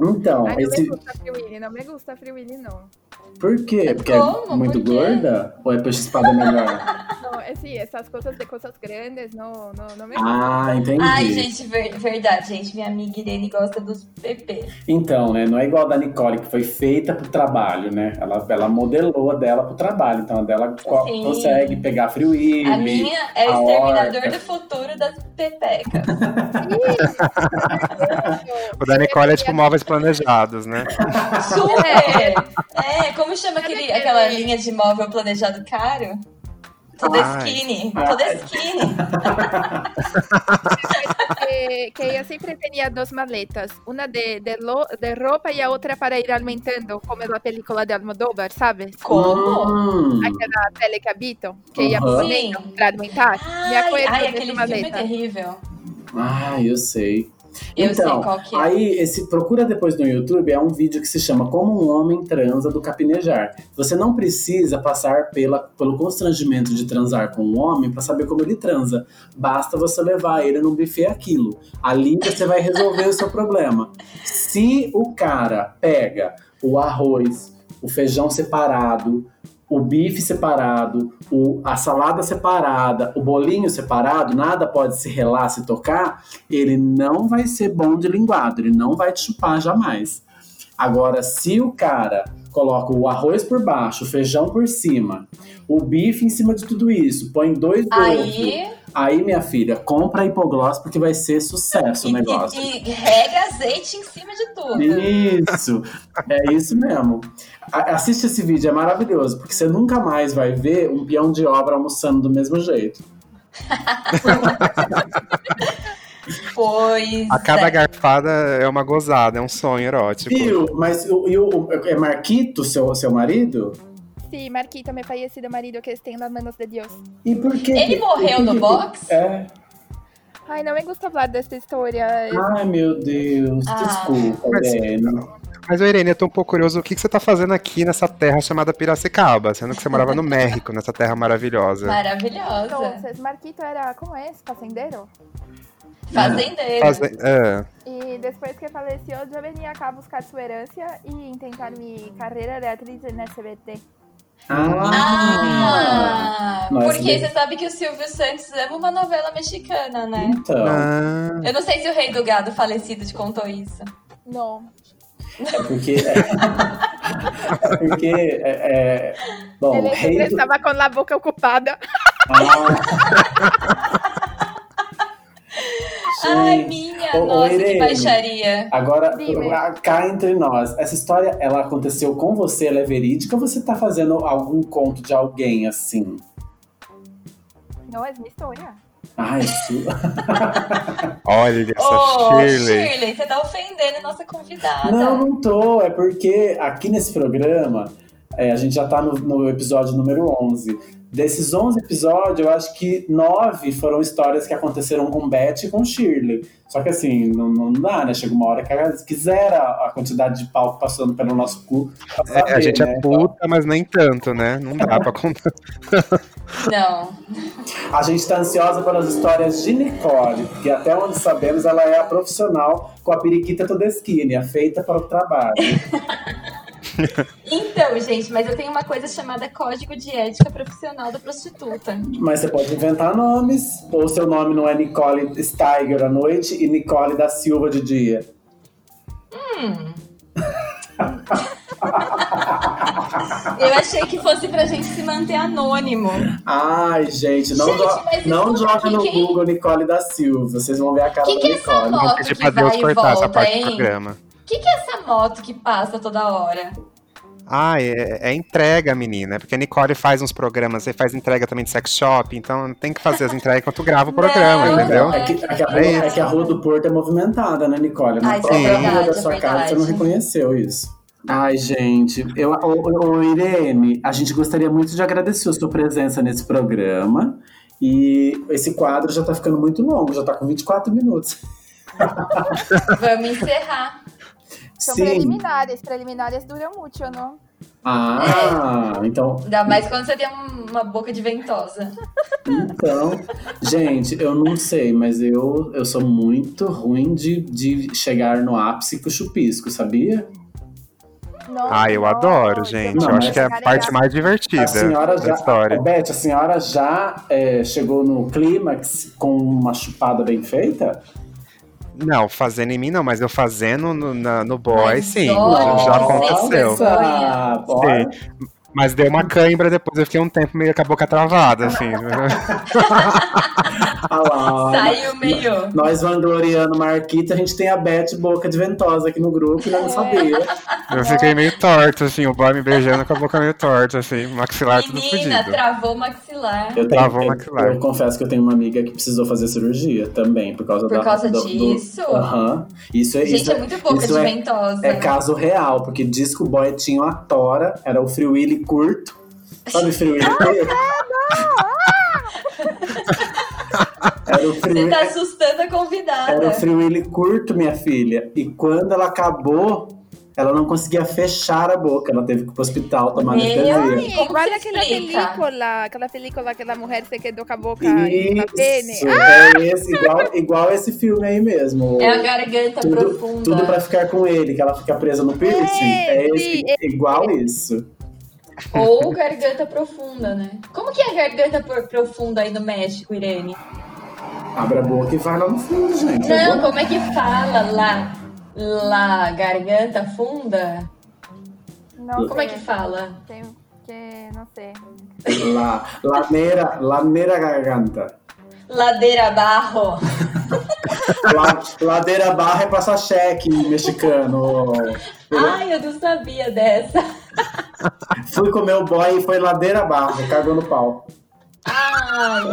Speaker 2: Então,
Speaker 7: Ay, no
Speaker 2: esse,
Speaker 7: me gusta Free Willy, no me gusta Free Willy, no.
Speaker 2: Por quê? Porque
Speaker 5: Como?
Speaker 2: é muito
Speaker 5: Por
Speaker 2: gorda? Ou é peixe espada melhor?
Speaker 7: No, es sí, esas cosas de cosas grandes, no, no, no me
Speaker 2: ah, entendi.
Speaker 5: Ai, gente, ver- verdade, gente. Minha amiga Irene gosta dos PP.
Speaker 2: Então, né? Não é igual a da Nicole, que foi feita pro trabalho, né? Ela, ela modelou a dela pro trabalho. Então a dela
Speaker 5: Sim.
Speaker 2: consegue pegar frio
Speaker 5: A minha é
Speaker 2: a
Speaker 5: o exterminador
Speaker 2: orca.
Speaker 5: do futuro das pepecas.
Speaker 3: O da Nicole é tipo móveis planejados, né?
Speaker 5: Super! É, como chama aquele, aquela linha de móvel planejado caro?
Speaker 6: Toda
Speaker 3: Ai.
Speaker 6: skinny,
Speaker 2: Ai.
Speaker 6: toda skinny.
Speaker 7: que, que ella siempre tenía dos maletas, una de, de, lo- de ropa y a otra para ir aumentando, como en la película de Almodóvar, ¿sabes?
Speaker 6: Como?
Speaker 2: Hum.
Speaker 7: Aquela tele que habito, que ia ponendo para aumentar. Me
Speaker 6: Ai,
Speaker 7: acuerdo
Speaker 6: ai,
Speaker 7: dessa
Speaker 6: aquele filme é
Speaker 7: maleta.
Speaker 6: terrível.
Speaker 2: Ah, eu sei.
Speaker 6: Eu
Speaker 2: então,
Speaker 6: é.
Speaker 2: aí esse procura depois no YouTube é um vídeo que se chama Como um homem transa do capinejar. Você não precisa passar pela, pelo constrangimento de transar com um homem para saber como ele transa. Basta você levar ele num buffet aquilo. Ali você vai resolver o seu problema. Se o cara pega o arroz, o feijão separado, o bife separado, o, a salada separada, o bolinho separado, nada pode se relar, se tocar, ele não vai ser bom de linguado, ele não vai te chupar jamais. Agora, se o cara coloca o arroz por baixo, o feijão por cima, o bife em cima de tudo isso, põe dois ovos,
Speaker 6: Aí,
Speaker 2: aí minha filha, compra hipoglós porque vai ser sucesso
Speaker 6: e,
Speaker 2: o negócio.
Speaker 6: e, e rega azeite em cima de tudo.
Speaker 2: Isso, é isso mesmo. A- Assiste esse vídeo, é maravilhoso, porque você nunca mais vai ver um peão de obra almoçando do mesmo jeito.
Speaker 6: Pois
Speaker 3: A cada
Speaker 6: é.
Speaker 3: garfada é uma gozada, é um sonho erótico.
Speaker 2: Viu? Mas o, e o- é Marquito, seu, seu marido?
Speaker 7: Sí, Marquito, me fallecido marido que está en las manos de Dios.
Speaker 2: E por que.
Speaker 6: Ele morreu no box?
Speaker 2: É.
Speaker 7: Ai, não me gusta hablar desta história.
Speaker 2: Ai, meu Deus.
Speaker 6: Ah.
Speaker 2: Desculpa,
Speaker 3: Mas-
Speaker 2: Irene.
Speaker 3: Mas, ô, Irene, eu tô um pouco curioso, o que, que você tá fazendo aqui nessa terra chamada Piracicaba? Sendo que você morava no México, nessa terra maravilhosa.
Speaker 6: Maravilhosa.
Speaker 7: Entonces, Marquito era, ¿cómo es? Facendeiro.
Speaker 6: Fazendeiro.
Speaker 3: Faze- é.
Speaker 7: E depois que faleceu, eu venía acá buscar sua herança e tentar minha carreira de atriz na SBT.
Speaker 2: Ah,
Speaker 6: Ah, porque você sabe que o Silvio Santos ama uma novela mexicana, né?
Speaker 2: então.
Speaker 3: Ah,
Speaker 6: Eu não sei se o Rei do Gado falecido te contou isso.
Speaker 7: Não.
Speaker 2: É porque. É, porque. É, é, bom,
Speaker 7: Ele
Speaker 2: rei do,
Speaker 7: estava com a boca ocupada.
Speaker 2: Ah.
Speaker 6: Ai,
Speaker 2: Gente,
Speaker 6: minha,
Speaker 2: ô,
Speaker 6: nossa, que
Speaker 2: Irene.
Speaker 6: baixaria.
Speaker 2: Agora,
Speaker 7: Dime.
Speaker 2: cá entre nós, essa história, ela aconteceu com você, ela é verídica ou você tá fazendo algum conto de alguém assim?
Speaker 7: Não, é minha história.
Speaker 2: Ai, sua.
Speaker 3: olha essa
Speaker 6: Ô,
Speaker 3: Shirley.
Speaker 6: Shirley, você tá ofendendo nossa convidada.
Speaker 2: Não, não tô. É porque aqui nesse programa, é, a gente já tá no, no episódio número 11. Desses 11 episódios, eu acho que nove foram histórias que aconteceram com Beth e com Shirley. Só que assim, não, não dá, né? Chega uma hora que quiser a, a quantidade de pau passando pelo nosso cu. pra
Speaker 3: É,
Speaker 2: saber,
Speaker 3: a gente
Speaker 2: né?
Speaker 3: é puta, mas nem tanto, né? Não dá pra contar.
Speaker 6: Não.
Speaker 2: A gente tá ansiosa pelas histórias de Nicole, porque até onde sabemos, ela é a profissional com a periquita Todeschini, a feita para o trabalho.
Speaker 6: Então, gente, mas eu tenho uma coisa chamada Código de Ética Profissional da Prostituta.
Speaker 2: Mas você pode inventar nomes, ou seu nome não é Nicole Steiger à noite e Nicole da Silva de dia.
Speaker 6: Eu achei que fosse pra gente se manter anônimo.
Speaker 2: Ai, gente, não,
Speaker 6: Gente,
Speaker 2: não joga no
Speaker 6: quem-
Speaker 2: Google Nicole da Silva, vocês vão ver a cara
Speaker 6: Que
Speaker 2: da
Speaker 6: que é essa
Speaker 2: Nicole.
Speaker 6: moto?
Speaker 3: Vou pedir
Speaker 6: que
Speaker 3: pra Deus
Speaker 6: vai e
Speaker 3: cortar essa
Speaker 6: volta,
Speaker 3: parte
Speaker 6: hein?
Speaker 3: do programa.
Speaker 6: O que, que é essa moto que passa toda hora?
Speaker 3: Ah, é, é entrega, menina. Porque a Nicole faz uns programas, você faz entrega também de sex shop, então tem que fazer as entregas enquanto grava o programa,
Speaker 6: Não,
Speaker 3: entendeu?
Speaker 2: É que, é, que a rua,
Speaker 3: É
Speaker 2: é que a rua do Porto é movimentada, né, Nicole? Na
Speaker 6: Ai, isso
Speaker 3: é
Speaker 2: própria rua
Speaker 6: verdade,
Speaker 2: da
Speaker 6: é
Speaker 2: sua casa você não reconheceu isso. Ai, gente, eu, ô, ô, Irene, a gente gostaria muito de agradecer a sua presença nesse programa. E esse quadro já tá ficando muito longo, já tá com 24 minutos.
Speaker 6: Vamos encerrar.
Speaker 7: São
Speaker 2: Sim.
Speaker 7: preliminares. Preliminares duram muito, não?
Speaker 2: Ah, então,
Speaker 6: Ainda mais quando você tem um- uma boca de ventosa.
Speaker 2: então. Gente, eu não sei, mas eu, eu sou muito ruim de, de chegar no ápice com chupisco, sabia?
Speaker 7: Não,
Speaker 3: Ah, eu adoro,
Speaker 7: não,
Speaker 3: gente.
Speaker 2: Não,
Speaker 3: eu acho que é a parte mais divertida
Speaker 2: A senhora
Speaker 3: da
Speaker 2: já.
Speaker 3: história.
Speaker 2: Beth, a senhora já é, chegou no clímax com uma chupada bem feita?
Speaker 3: Não, fazendo em mim não, mas eu fazendo no, na- no boy,
Speaker 6: Mas
Speaker 3: sim. já aconteceu.
Speaker 2: Nossa, bora.
Speaker 3: Mas deu uma cãibra depois, eu fiquei um tempo meio com a boca travada, assim.
Speaker 2: Ah lá,
Speaker 6: Saiu meio.
Speaker 2: Nós vangloriando Marquita, a gente tem a Beth Boca de Ventosa aqui no grupo e eu não sabia.
Speaker 3: Eu fiquei meio torto, assim, o boy me beijando com a boca meio torta, assim, maxilar tudo
Speaker 6: Menina,
Speaker 3: fudido.
Speaker 6: travou o maxilar.
Speaker 2: Eu, tenho,
Speaker 3: Travou
Speaker 2: eu,
Speaker 3: maxilar.
Speaker 2: eu confesso que eu tenho uma amiga que precisou fazer cirurgia também, por causa
Speaker 6: Por
Speaker 2: da.
Speaker 6: causa
Speaker 2: do-
Speaker 6: disso?
Speaker 2: Aham. Isso é
Speaker 6: Gente,
Speaker 2: isso.
Speaker 6: é muito boca
Speaker 2: isso
Speaker 6: de
Speaker 2: é-
Speaker 6: ventosa.
Speaker 2: É caso real, porque diz que o boy tinha uma tora, era o Free Willy curto. Sabe o Free Willy curto? Era o Free
Speaker 6: Você tá assustando a
Speaker 2: Era
Speaker 6: convidada.
Speaker 2: o Free Willy curto, minha filha. E quando ela acabou, ela não conseguia fechar a boca. Ela teve que ir pro hospital tomar anestesia.
Speaker 6: Que
Speaker 7: aquela película, aquela película que a mulher se quedou com a boca na pene.
Speaker 2: Isso, é esse, igual, igual esse filme aí mesmo.
Speaker 6: É a garganta
Speaker 2: tudo,
Speaker 6: profunda.
Speaker 2: tudo pra ficar com ele, que ela fica presa no piercing. É,
Speaker 7: É,
Speaker 2: esse,
Speaker 7: sim,
Speaker 2: igual isso.
Speaker 6: Ou garganta profunda, né? Como que é a garganta por- profunda aí no México, Irene?
Speaker 2: Abre a boca e vai lá no fundo, gente. É
Speaker 6: Não, como é que fala lá? Lá, garganta funda?
Speaker 7: Não
Speaker 6: Como é que fala?
Speaker 7: Tenho que, não sei.
Speaker 2: La, laneira, laneira garganta.
Speaker 6: Ladeira barro.
Speaker 2: La, ladeira barra é passar cheque mexicano.
Speaker 6: Ai, eu não sabia dessa.
Speaker 2: Fui comer o boy e foi ladeira barra, cagou no pau.
Speaker 6: Ai,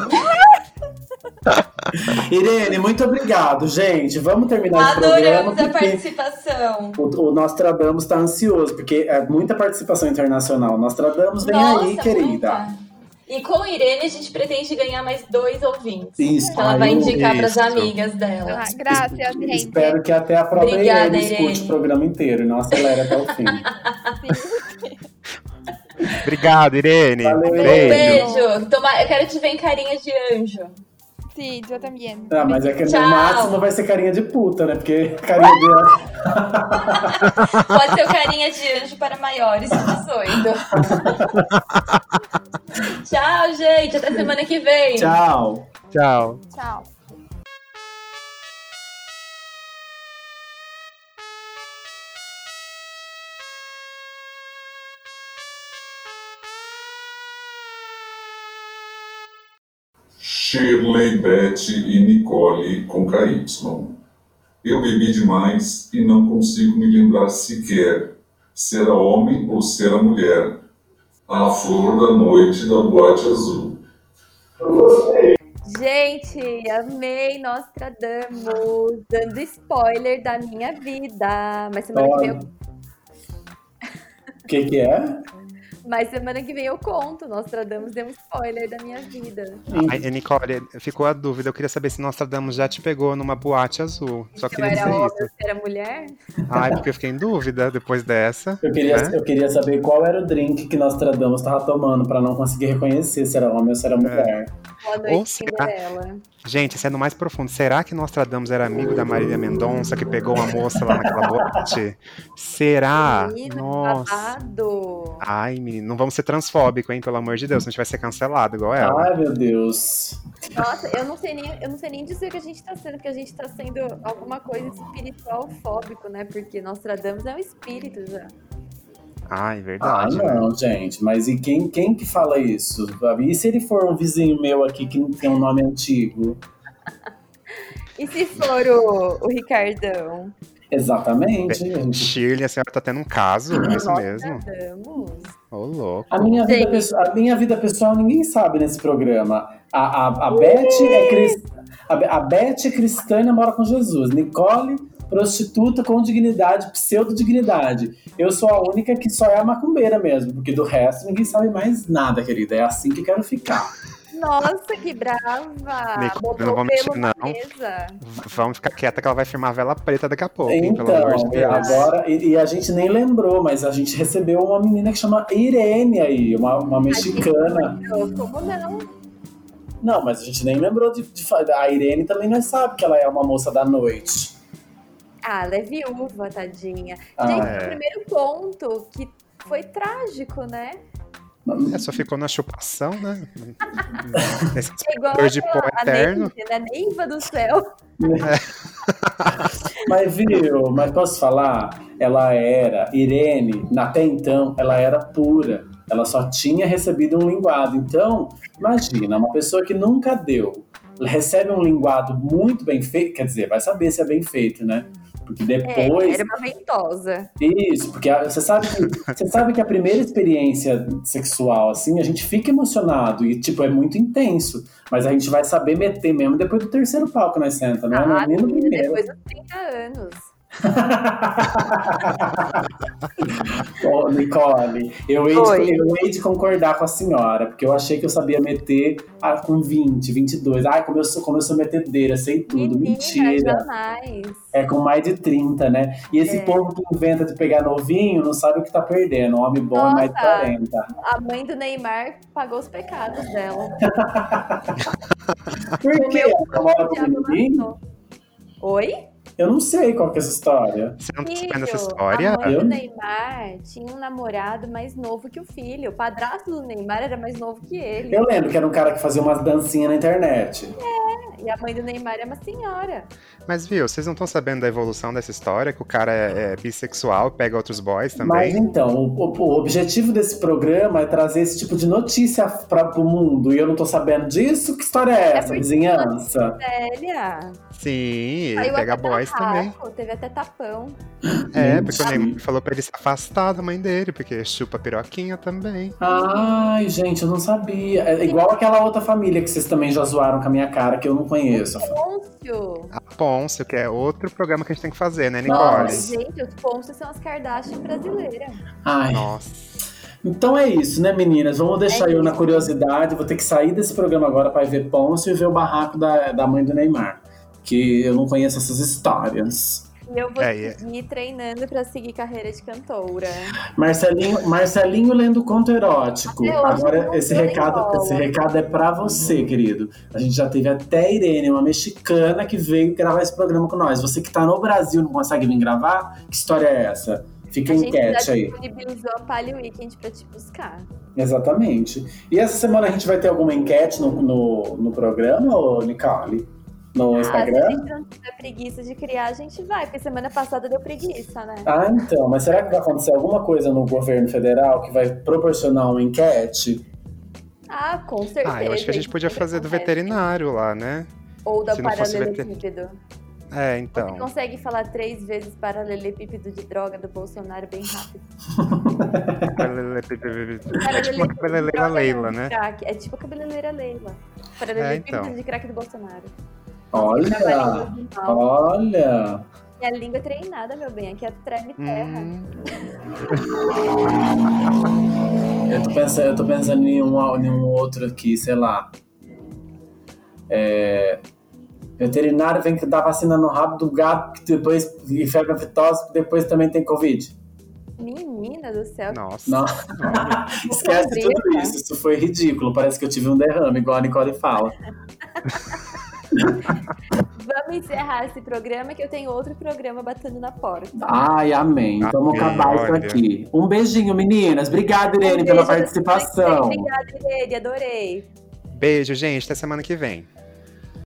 Speaker 2: Irene, muito obrigado, gente. Vamos terminar esse programa.
Speaker 6: adoramos a participação.
Speaker 2: O, o Nostradamus está ansioso, porque é muita participação internacional. Nostradamus vem
Speaker 6: Nossa,
Speaker 2: aí, querida.
Speaker 6: muita. E com a Irene a gente pretende ganhar mais dois ouvintes.
Speaker 2: Isso,
Speaker 6: Que ela vai indicar para as amigas dela.
Speaker 7: Ah, graças, gente.
Speaker 2: Espero que até a própria
Speaker 6: Obrigada,
Speaker 2: Irene escute
Speaker 6: Irene.
Speaker 2: o programa inteiro e não acelere até o fim.
Speaker 3: Obrigado, Irene.
Speaker 2: Valeu,
Speaker 6: Um.
Speaker 3: Beijo.
Speaker 6: beijo. Toma, eu quero te ver em carinha de anjo.
Speaker 7: Sim, eu também.
Speaker 2: Ah, mas é que
Speaker 6: Tchau.
Speaker 2: no máximo vai ser carinha de puta, né? Porque carinha de.
Speaker 6: Pode ser o carinha de anjo para maiores de 18. Tchau, gente. Até semana que vem.
Speaker 2: Tchau.
Speaker 3: Tchau.
Speaker 7: Tchau.
Speaker 8: Shirley, Beth e Nicole com KY. Eu bebi demais e não consigo me lembrar sequer se era homem ou se era mulher. A flor da noite da boate azul.
Speaker 5: Gente, amei Nostradamus, dando spoiler da minha vida. Mas semana que vem eu,
Speaker 2: O que, que é?
Speaker 5: Mas semana que vem eu conto. Nostradamus deu um spoiler da minha vida.
Speaker 3: Ai, Nicole, ficou a dúvida. Eu queria saber se Nostradamus já te pegou numa boate azul. Só
Speaker 5: Se eu
Speaker 3: queria
Speaker 5: era
Speaker 3: dizer
Speaker 5: homem
Speaker 3: isso.
Speaker 5: ou se era mulher.
Speaker 3: Ai, porque eu fiquei em dúvida depois dessa.
Speaker 2: Eu queria,
Speaker 3: né?
Speaker 2: eu queria saber qual era o drink que Nostradamus tava tomando pra não conseguir reconhecer se era homem ou se era mulher.
Speaker 5: Boa
Speaker 3: Ou
Speaker 5: noite,
Speaker 3: será-
Speaker 5: Cinderela.
Speaker 3: Gente, sendo mais profundo, será que Nostradamus era amigo da Marília Mendonça que pegou uma moça lá naquela boate? Será?
Speaker 5: Menina,
Speaker 3: Nossa.
Speaker 5: babado.
Speaker 3: Ai, menino, não vamos ser transfóbico, hein? Pelo amor de Deus, senão a gente vai ser cancelado igual ela.
Speaker 2: Ai, meu Deus.
Speaker 5: Nossa, eu não sei nem, eu não sei nem dizer o que a gente tá sendo, porque a gente tá sendo alguma coisa espiritual fóbico, né? Porque Nostradamus é um espírito já.
Speaker 3: Ai,
Speaker 2: Ah,
Speaker 3: verdade. né?
Speaker 2: não, gente. Mas e quem, quem que fala isso? E se ele for um vizinho meu aqui que não tem um nome antigo?
Speaker 5: E se for o, o Ricardão?
Speaker 2: Exatamente. gente.
Speaker 3: Shirley, a senhora tá tendo um caso, é isso mesmo? Ô, louco.
Speaker 2: A minha, vida pessoal, a minha vida pessoal ninguém sabe nesse programa. A, a, a, Beth é cris- a, Be- a Beth é cristã e namora com Jesus. Nicole, prostituta com dignidade, pseudo-dignidade. Eu sou a única que só é a macumbeira mesmo, porque do resto ninguém sabe mais nada, querida. É assim que quero ficar.
Speaker 5: Nossa, que brava!
Speaker 3: Nico,
Speaker 5: Botou
Speaker 3: eu não mentir,
Speaker 5: na
Speaker 3: não.
Speaker 5: mesa.
Speaker 3: Vamos ficar quieta que ela vai firmar a vela preta daqui a pouco, hein? Pelo amor de
Speaker 2: Então,
Speaker 3: Deus.
Speaker 2: agora, e, e a gente nem lembrou, mas a gente recebeu uma menina que chama Irene aí, uma, uma mexicana.
Speaker 5: Eu, Como não?
Speaker 2: Não, mas a gente nem lembrou de, de A Irene também nós sabe que ela é uma moça da noite.
Speaker 5: Ah, ela é viúva, tadinha.
Speaker 2: Ah,
Speaker 5: Gente,
Speaker 3: é.
Speaker 5: o primeiro ponto que foi trágico, né?
Speaker 3: É, só ficou na chupação, né? Esse
Speaker 5: É igual
Speaker 3: de pó eterno.
Speaker 5: Neiva, né? Neiva do céu.
Speaker 2: Mas viu, mas posso falar? Ela era, Irene, até então, ela era pura. Ela só tinha recebido um linguado. Então, imagina, uma pessoa que nunca deu recebe um linguado muito bem feito, quer dizer, vai saber se é bem feito, né? Porque
Speaker 5: É,
Speaker 2: depois.
Speaker 5: era uma ventosa.
Speaker 2: Isso, porque a- você sabe, que, você sabe que a primeira experiência sexual, assim, a gente fica emocionado e, tipo, é muito intenso. Mas a gente vai saber meter mesmo depois do terceiro palco nós senta, não é
Speaker 5: Ah,
Speaker 2: nem no primeiro.
Speaker 5: depois dos 30 anos.
Speaker 2: Nicole, eu hei, de, eu hei de concordar com a senhora, porque eu achei que eu sabia meter ah, com 20, 22. Ai, como eu sou, como eu sou metedeira, sei tudo.
Speaker 5: Menina,
Speaker 2: Mentira.
Speaker 5: jamais.
Speaker 2: É com mais de 30, né? E esse
Speaker 5: É.
Speaker 2: povo que inventa de pegar novinho não sabe o que tá perdendo. Homem bom é mais de
Speaker 5: Nossa.
Speaker 2: 40.
Speaker 5: A mãe do Neymar pagou os pecados dela.
Speaker 2: Por quê? Ela com o.
Speaker 5: Oi?
Speaker 2: Eu não sei qual que é essa história.
Speaker 3: Você não tá sabendo essa história?
Speaker 5: a mãe
Speaker 2: Eu-
Speaker 5: do Neymar tinha um namorado mais novo que o filho. O padrasto do Neymar era mais novo que ele.
Speaker 2: Eu lembro que era um cara que fazia umas dancinhas na internet.
Speaker 5: E a mãe do Neymar é uma senhora.
Speaker 3: Mas viu, vocês não estão sabendo da evolução dessa história? Que o cara é, é bissexual, pega outros boys
Speaker 2: Mas
Speaker 3: também?
Speaker 2: então, o, o- objetivo desse programa é trazer esse tipo de notícia para o mundo. E eu não tô sabendo disso? Que história é essa,
Speaker 5: porque-
Speaker 2: vizinhança?
Speaker 5: Velha.
Speaker 3: Sim, ele
Speaker 5: Saiu
Speaker 3: pega boys também.
Speaker 5: Teve até tapão.
Speaker 3: É, porque o. Neymar falou pra ele se afastar da mãe dele, porque chupa piroquinha também.
Speaker 2: Ai, gente, eu não sabia. É igual aquela outra família que vocês também já zoaram com a minha cara, que eu não conheço.
Speaker 5: Pôncio.
Speaker 3: A Pôncio, que é outro programa que a gente tem que fazer, né,
Speaker 5: Nossa,
Speaker 3: Nicole?
Speaker 5: gente, os Pôncios são as Kardashian brasileiras.
Speaker 2: Ai.
Speaker 3: Nossa.
Speaker 2: Então é isso, né, meninas? Vamos deixar
Speaker 5: É
Speaker 2: eu na curiosidade. Vou ter que sair desse programa agora para ver Pôncio e ver o barraco da, da mãe do Neymar. Que eu não conheço essas histórias.
Speaker 5: E eu vou
Speaker 3: É, é-
Speaker 5: treinando pra seguir carreira de cantora.
Speaker 2: Marcelinho, Marcelinho lendo conto erótico. Agora, esse recado, esse recado é pra você, querido. A gente já teve até a Irene, uma mexicana, que veio gravar esse programa com nós. Você que tá no Brasil não consegue vir gravar? Que história é essa? Fica
Speaker 5: A
Speaker 2: a
Speaker 5: gente
Speaker 2: enquete
Speaker 5: já
Speaker 2: aí.
Speaker 5: disponibilizou a Palio Weekend pra te buscar.
Speaker 2: Exatamente. E essa semana a gente vai ter alguma enquete no, no, no programa, ô Nicole? No
Speaker 5: Ah, se a
Speaker 2: Instagram?
Speaker 5: gente não tiver preguiça de criar, a gente vai, porque semana passada deu preguiça, né?
Speaker 2: Ah, então. Mas será que vai acontecer alguma coisa no governo federal que vai proporcionar uma enquete?
Speaker 5: Ah, com certeza.
Speaker 3: Ah, eu acho que a gente podia fazer do veterinário lá, né?
Speaker 5: Ou da paralelepípedo.
Speaker 3: É,
Speaker 5: Você
Speaker 3: então.
Speaker 5: consegue falar três vezes paralelepípedo de droga do Bolsonaro bem rápido.
Speaker 3: É tipo uma cabeleireira Leila, né?
Speaker 5: É tipo a cabeleireira Leila. Paralelepípedo
Speaker 3: então.
Speaker 5: de crack do Bolsonaro.
Speaker 2: Olha! Olha!
Speaker 5: Minha língua é treinada, meu bem. Aqui é treme terra.
Speaker 3: Hum,
Speaker 2: Eu tô pensando, eu tô pensando em, um, em um outro aqui, sei lá. É, veterinário vem que dá vacina no rabo do gato, que depois e febre aftosa, que depois também tem Covid.
Speaker 5: Menina do céu.
Speaker 3: nossa.
Speaker 2: Não, esquece tudo isso. Isso foi ridículo. Parece que eu tive um derrame, igual a Nicole fala.
Speaker 5: Vamos encerrar esse programa que eu tenho outro programa batendo na porta.
Speaker 2: Ai, amém. Vamos acabar isso aqui. Um beijinho, meninas. Obrigada, Irene,
Speaker 5: Um
Speaker 2: pela participação.
Speaker 5: Obrigada, Irene. Adorei.
Speaker 3: Beijo, gente. Até semana que vem.